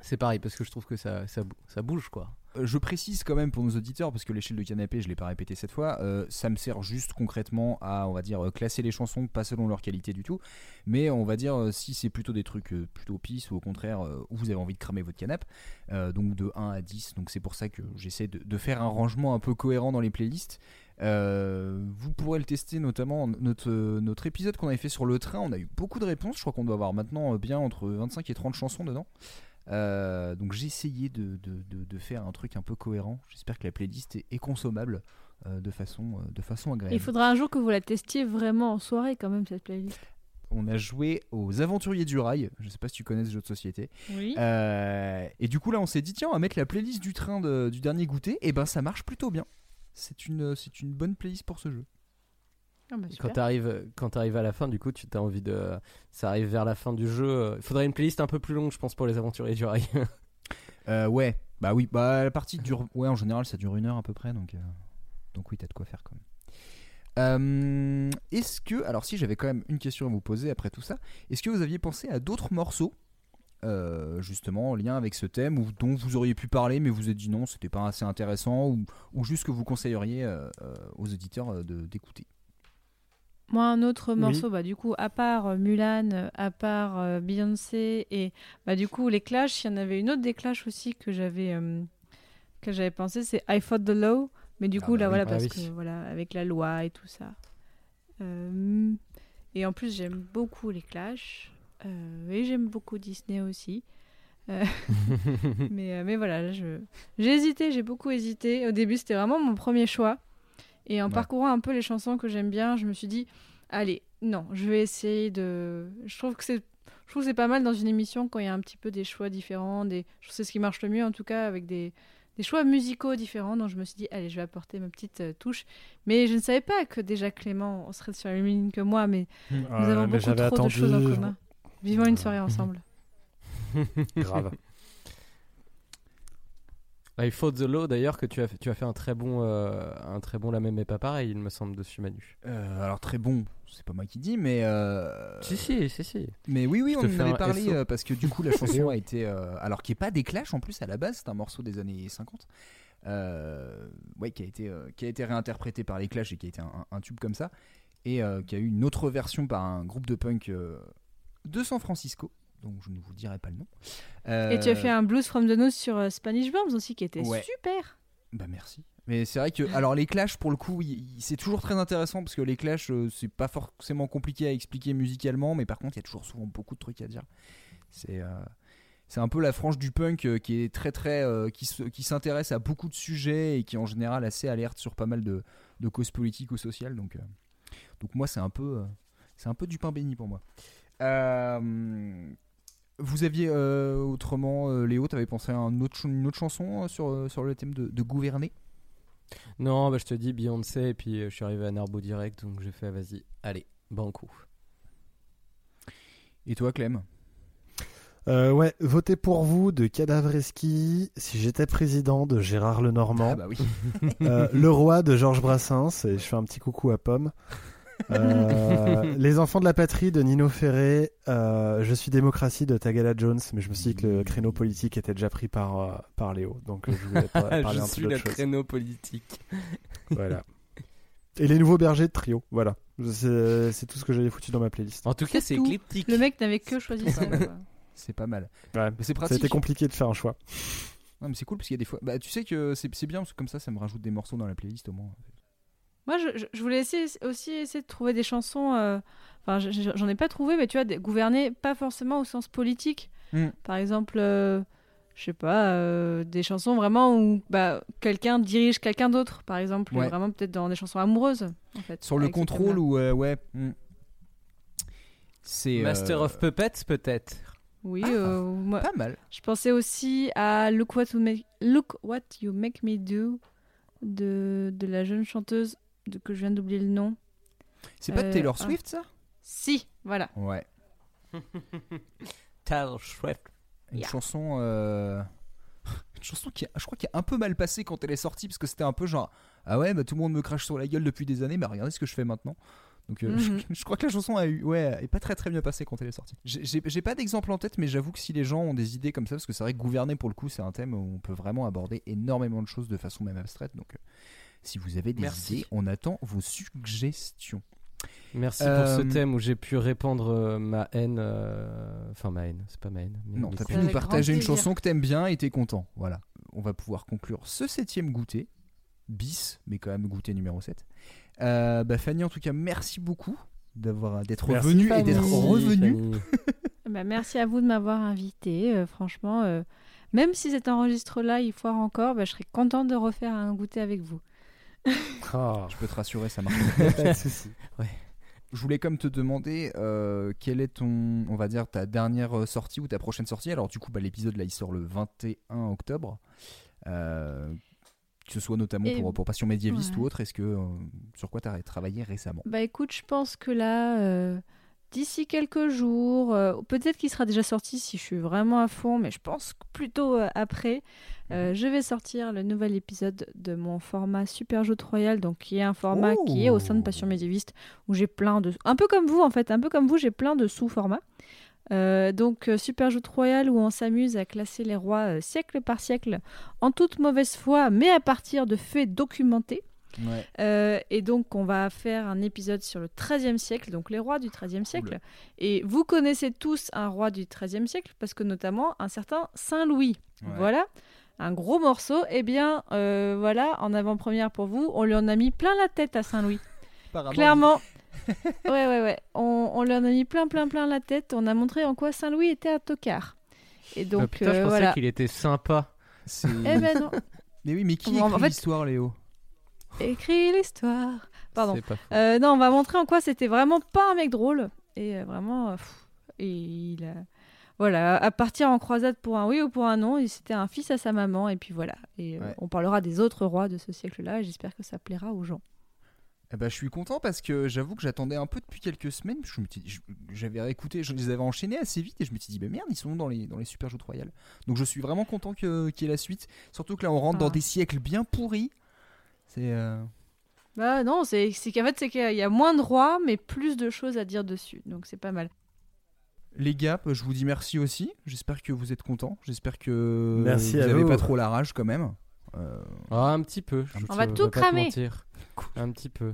C'est pareil parce que je trouve que ça, ça bouge quoi. Euh, je précise quand même pour nos auditeurs, parce que l'échelle de canapé, je l'ai pas répété cette fois, euh, ça me sert juste concrètement à, on va dire, euh, classer les chansons, pas selon leur qualité du tout, mais on va dire si c'est plutôt des trucs plutôt pisse ou au contraire où vous avez envie de cramer votre canapé, donc de 1 à 10, donc c'est pour ça que j'essaie de, faire un rangement un peu cohérent dans les playlists. Vous pourrez le tester notamment notre, épisode qu'on avait fait sur le train, on a eu beaucoup de réponses, je crois qu'on doit avoir maintenant bien entre 25 et 30 chansons dedans. Euh, donc j'ai essayé de, de- de- de faire un truc un peu cohérent. J'espère que la playlist est, est consommable euh, de, façon, euh, de façon agréable. Il faudra un jour que vous la testiez vraiment en soirée quand même cette playlist. On a joué aux Aventuriers du Rail. Je sais pas si tu connais ce jeu de société. Oui. Euh, et du coup là on s'est dit tiens on va mettre la playlist du train du dernier goûter. Et ben ça marche plutôt bien. C'est une, c'est une bonne playlist pour ce jeu. Ah bah, Quand quand t'arrives à la fin, du coup, tu as envie de. Ça arrive vers la fin du jeu. euh, Il faudrait une playlist un peu plus longue, je pense, pour les aventuriers du rail. Euh, ouais, bah oui, bah la partie dure. Ouais, en général, ça dure une heure à peu près, donc euh, donc oui, t'as de quoi faire quand même. Euh, est-ce que, alors si j'avais quand même une question à vous poser après tout ça, est-ce que vous aviez pensé à d'autres morceaux, euh, justement en lien avec ce thème, ou dont vous auriez pu parler, mais vous vous êtes dit non, c'était pas assez intéressant, ou, ou juste que vous conseilleriez euh, euh, aux auditeurs euh, de d'écouter? Moi, un autre Oui. morceau, bah, du coup, à part euh, Mulan, euh, à part euh, Beyoncé, et bah, du coup, les Clash, il y en avait une autre des Clash aussi que j'avais euh, que j'avais pensé, c'est I Fought the Law. Mais du Ah coup, bah là, oui. voilà, Ah parce oui. que, voilà, avec la loi et tout ça. Euh, et en plus, j'aime beaucoup les Clash. Et j'aime beaucoup Disney aussi. Mais, mais voilà, hésité, j'ai beaucoup hésité. Au début, c'était vraiment mon premier choix. Et en Ouais. parcourant un peu les chansons que j'aime bien, je me suis dit, allez, non, je vais essayer de. Je trouve que c'est. Je trouve c'est pas mal dans une émission quand il y a un petit peu des choix différents. Des... Je trouve que c'est ce qui marche le mieux en tout cas avec des, des choix musicaux différents. Donc je me suis dit, allez, je vais apporter ma petite euh, touche. Mais je ne savais pas que déjà Clément serait sur la même ligne que moi, mais nous Ouais, avons mais beaucoup trop j'avais de choses en commun. Vivons une soirée ensemble. Grave. I Fought the Law d'ailleurs que tu as fait, tu as fait un très bon euh, un très bon la même et pas pareil il me semble dessus Manu. Euh, alors très bon, c'est pas moi qui dis, mais euh, Si si si si. Mais oui, oui, Je on en avait parlé SO. euh, parce que du coup la chanson a été, alors qui est pas des Clash en plus à la base, c'est un morceau des années 50, euh, ouais, qui a été qui a été réinterprété par les Clash et qui a été un, un tube comme ça, et qui a eu une autre version par un groupe de punk de San Francisco, donc je ne vous dirai pas le nom. Et tu as Euh, fait un Blues from the Nose sur euh, Spanish Bombs aussi, qui était Ouais. super. Bah merci. Mais c'est vrai que alors les Clash pour le coup, c'est toujours très intéressant parce que les Clash euh, c'est pas forcément compliqué à expliquer musicalement, mais par contre il y a toujours souvent beaucoup de trucs à dire. C'est euh, c'est un peu la frange du punk qui est très très euh, qui qui s'intéresse à beaucoup de sujets et qui est en général assez alerte sur pas mal de, de causes politiques ou sociales. Donc euh, donc moi c'est un peu c'est un peu du pain béni pour moi. Vous aviez euh, autrement, euh, Léo, t'avais pensé à un autre ch- une autre chanson euh, sur, euh, sur le thème de, de gouverner? Non bah je te dis Beyoncé et puis euh, je suis arrivé à Narbo direct donc j'ai fait vas-y allez banco. Et toi, Clem? Euh, ouais, votez pour vous de Cadavreski, si j'étais président de Gérard Lenormand, Ah bah oui. Euh, Le Roi de Georges Brassens, et je fais un petit coucou à Pomme. Euh, les enfants de la patrie de Nino Ferré, euh, Je suis démocratie de Tagala Jones, mais je me suis dit que le créneau politique était déjà pris par, euh, par Léo, donc je voulais pas parler je un suis peu le d'autre chose. créneau politique. Voilà. Et les nouveaux bergers de trio, voilà. C'est tout ce que j'avais foutu dans ma playlist. En tout cas C'est éclectique. Le mec n'avait que choisi ça. C'est pas mal. Ouais. Mais c'est Ça a pratique. été compliqué de faire un choix. Non, mais c'est cool parce qu'il y a des fois. Bah, tu sais que c'est c'est bien parce que comme ça, ça me rajoute des morceaux dans la playlist au moins. Moi, je, voulais essayer, aussi essayer de trouver des chansons. euh, Enfin, je- je- j'en ai pas trouvé, mais tu vois, des- gouverner pas forcément au sens politique. Mm. Par exemple, euh, je sais pas, euh, des chansons vraiment où bah, quelqu'un dirige quelqu'un d'autre, par exemple. Ouais. Vraiment peut-être dans des chansons amoureuses, en fait. Sur le contrôle ou. euh, ouais. hmm. C'est. Master euh, of Puppets peut-être. Oui, Ah, euh, moi, Pas mal. je pensais aussi à Look What You Make, Look What you make Me Do de, de la jeune chanteuse de, que je viens d'oublier le nom. C'est pas Euh, Taylor ah. Swift ça? Si, voilà. Ouais. Taylor Swift. Une Yeah. chanson. euh, Une chanson qui, a- je crois, qui a un peu mal passé quand elle est sortie parce que c'était un peu genre ah ouais bah tout le monde me crache sur la gueule depuis des années mais regardez ce que je fais maintenant. Donc euh, Mhm. je, je crois que la chanson a eu ouais est pas très très bien passée quand elle est sortie. J'ai- pas d'exemple en tête mais j'avoue que si les gens ont des idées comme ça parce que c'est vrai que gouverner pour le coup c'est un thème où on peut vraiment aborder énormément de choses de façon même abstraite donc euh, si vous avez des Merci. idées on attend vos suggestions. Merci Euh, pour ce thème où j'ai pu répandre euh, ma haine. euh, Enfin, ma haine, c'est pas ma haine. mais Non, t'as pu nous partager une chanson que t'aimes bien et t'es content. Voilà. On va pouvoir conclure ce septième goûter. Bis, mais quand même goûter numéro 7. Euh, bah Fanny, en tout cas, merci beaucoup d'avoir d'être Merci, venue et d'être revenue. Fanny. Bah, merci à vous de m'avoir invité. euh, franchement, euh, même si cet enregistre-là, il foire encore, bah, je serais contente de refaire un goûter avec vous. Ah, Je peux te rassurer, ça marche. pas de souci. Je voulais comme te demander euh, quelle est ton, on va dire, ta dernière euh, sortie ou ta prochaine sortie? Alors du coup, bah, l'épisode là, il sort le 21 octobre. Euh, que ce soit notamment Et- pour, pour Passion médiéviste ouais. ou autre. Est-ce que euh, sur quoi t'as travaillé récemment? Bah écoute, je pense que là, euh, d'ici quelques jours, euh, peut-être qu'il sera déjà sorti si je suis vraiment à fond, mais je pense que plutôt euh, après, euh, je vais sortir le nouvel épisode de mon format Super Jeu Royal, donc qui est un format Oh. qui est au sein de Passion médiéviste, où j'ai plein de... Un peu comme vous en fait, un peu comme vous, j'ai plein de sous-formats. Euh, donc Super Jeu Royal où on s'amuse à classer les rois siècle par siècle en toute mauvaise foi, mais à partir de faits documentés. Ouais. Euh, et donc, on va faire un épisode sur le XIIIe siècle, donc les rois du XIIIe siècle. Et vous connaissez tous un roi du XIIIe siècle, parce que notamment un certain Saint Louis. Ouais. Voilà, un gros morceau. Eh bien, euh, voilà, en avant-première pour vous, on lui en a mis plein la tête à Saint Louis. Apparemment, Clairement. ouais, ouais, ouais. On, on lui en a mis plein, plein, plein la tête. On a montré en quoi Saint Louis était un tocard. Et donc, Ah, putain, je euh, pensais voilà. qu'il était sympa. Eh ben non, Mais oui, mais qui Bon, en écrit fait- l'histoire, Léo? Écris l'histoire. Pardon. Euh, non, on va montrer en quoi c'était vraiment pas un mec drôle. Et euh, vraiment, euh, pff, et il a... Voilà, à partir en croisade pour un oui ou pour un non, c'était un fils à sa maman, et puis voilà. Et Ouais. on parlera des autres rois de ce siècle-là, et j'espère que ça plaira aux gens. Eh ben, je suis content parce que j'avoue que j'attendais un peu depuis quelques semaines. J'avais réécouté, je les avais enchaînés assez vite et je me suis dit, bah merde, ils sont dans les, dans les Super Joutes Royales? Donc je suis vraiment content qu'il y ait la suite. Surtout que là, on rentre dans Ah. des siècles bien pourris. C'est. euh, Bah non, c'est c'est qu'en fait, c'est qu'il y a moins de rois, mais plus de choses à dire dessus. Donc c'est pas mal. Les gars, je vous dis merci aussi. J'espère que vous êtes contents. J'espère que Merci vous à avez vous. pas trop la rage quand même. Euh, Ah, un petit peu. je On va tout cramer. Un petit peu.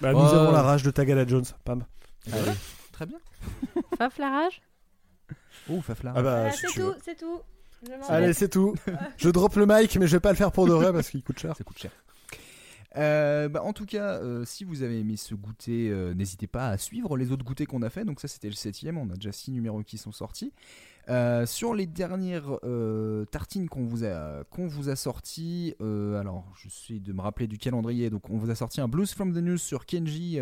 Bah, nous Oh. avons la rage de Tagala Jones. Pam. Allez. Très bien. Faf la rage Oh, Fafla. Ah bah, Voilà, si C'est tout, c'est tout. Allez, c'est tout. Je drop le mic, mais je vais pas le faire pour de vrai parce qu'il coûte cher. Ça coûte cher. Euh, bah, en tout cas, euh, si vous avez aimé ce goûter, euh, n'hésitez pas à suivre les autres goûters qu'on a fait. Donc ça, c'était le septième. On a déjà six numéros qui sont sortis. Sur les dernières tartines qu'on vous a qu'on vous a sorties, euh, alors je suis de me rappeler du calendrier. Donc on vous a sorti un Blues from the News sur Kenji,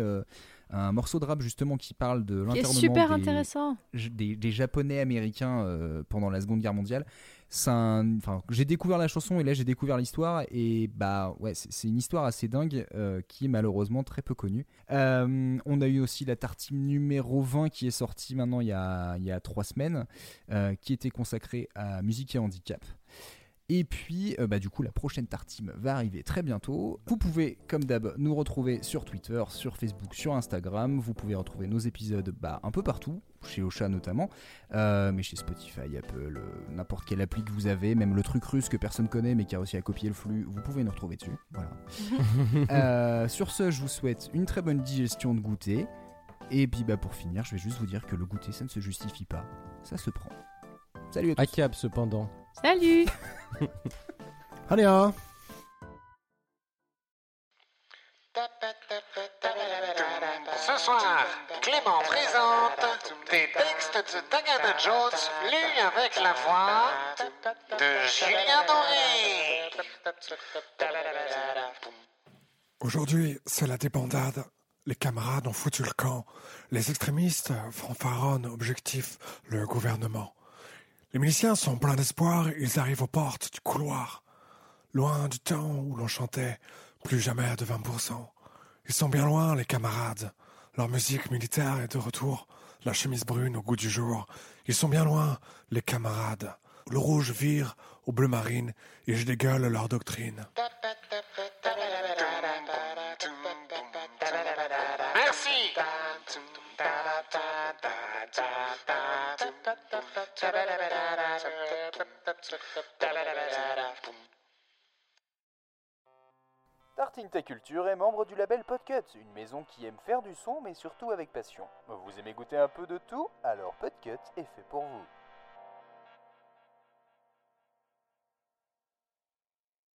un morceau de rap justement qui parle de l'internement super des- intéressant. des, des japonais américains euh, pendant la seconde guerre mondiale. Un- j'ai découvert la chanson et là j'ai découvert l'histoire et bah ouais c'est une histoire assez dingue euh, qui est malheureusement très peu connue. Euh, on a eu aussi la tartine numéro 20 qui est sortie maintenant il y a, il y a trois semaines qui était consacrée à musique et handicap et puis, euh, bah, du coup, la prochaine tartine va arriver très bientôt. Vous pouvez, comme d'hab, nous retrouver sur Twitter, sur Facebook, sur Instagram. Vous pouvez retrouver nos épisodes bah, un peu partout, chez Ocha notamment, euh, mais chez Spotify, Apple, euh, n'importe quelle appli que vous avez, même le truc russe que personne connaît mais qui a réussi à copier le flux, vous pouvez nous retrouver dessus. Voilà. Euh, sur ce, je vous souhaite une très bonne digestion de goûter. Et puis, bah, pour finir, je vais juste vous dire que le goûter, ça ne se justifie pas, ça se prend. Salut à tous. À cap cependant. Salut Allez, hein. Ce soir, Clément présente des textes de Diana Jones lus avec la voix de Julien Doré. Aujourd'hui, c'est la débandade. Les camarades ont foutu le camp. Les extrémistes fanfaronnent objectif le gouvernement. Les miliciens sont pleins d'espoir, ils arrivent aux portes du couloir. Loin du temps où l'on chantait plus jamais de 20%. Ils sont bien loin, les camarades. Leur musique militaire est de retour, la chemise brune au goût du jour. Ils sont bien loin, les camarades. Le rouge vire au bleu marine et je dégueule leur doctrine. Merci. Tartine Ta Culture est membre du label Podcut, une maison qui aime faire du son mais surtout avec passion. Vous aimez goûter un peu de tout? Alors Podcut est fait pour vous.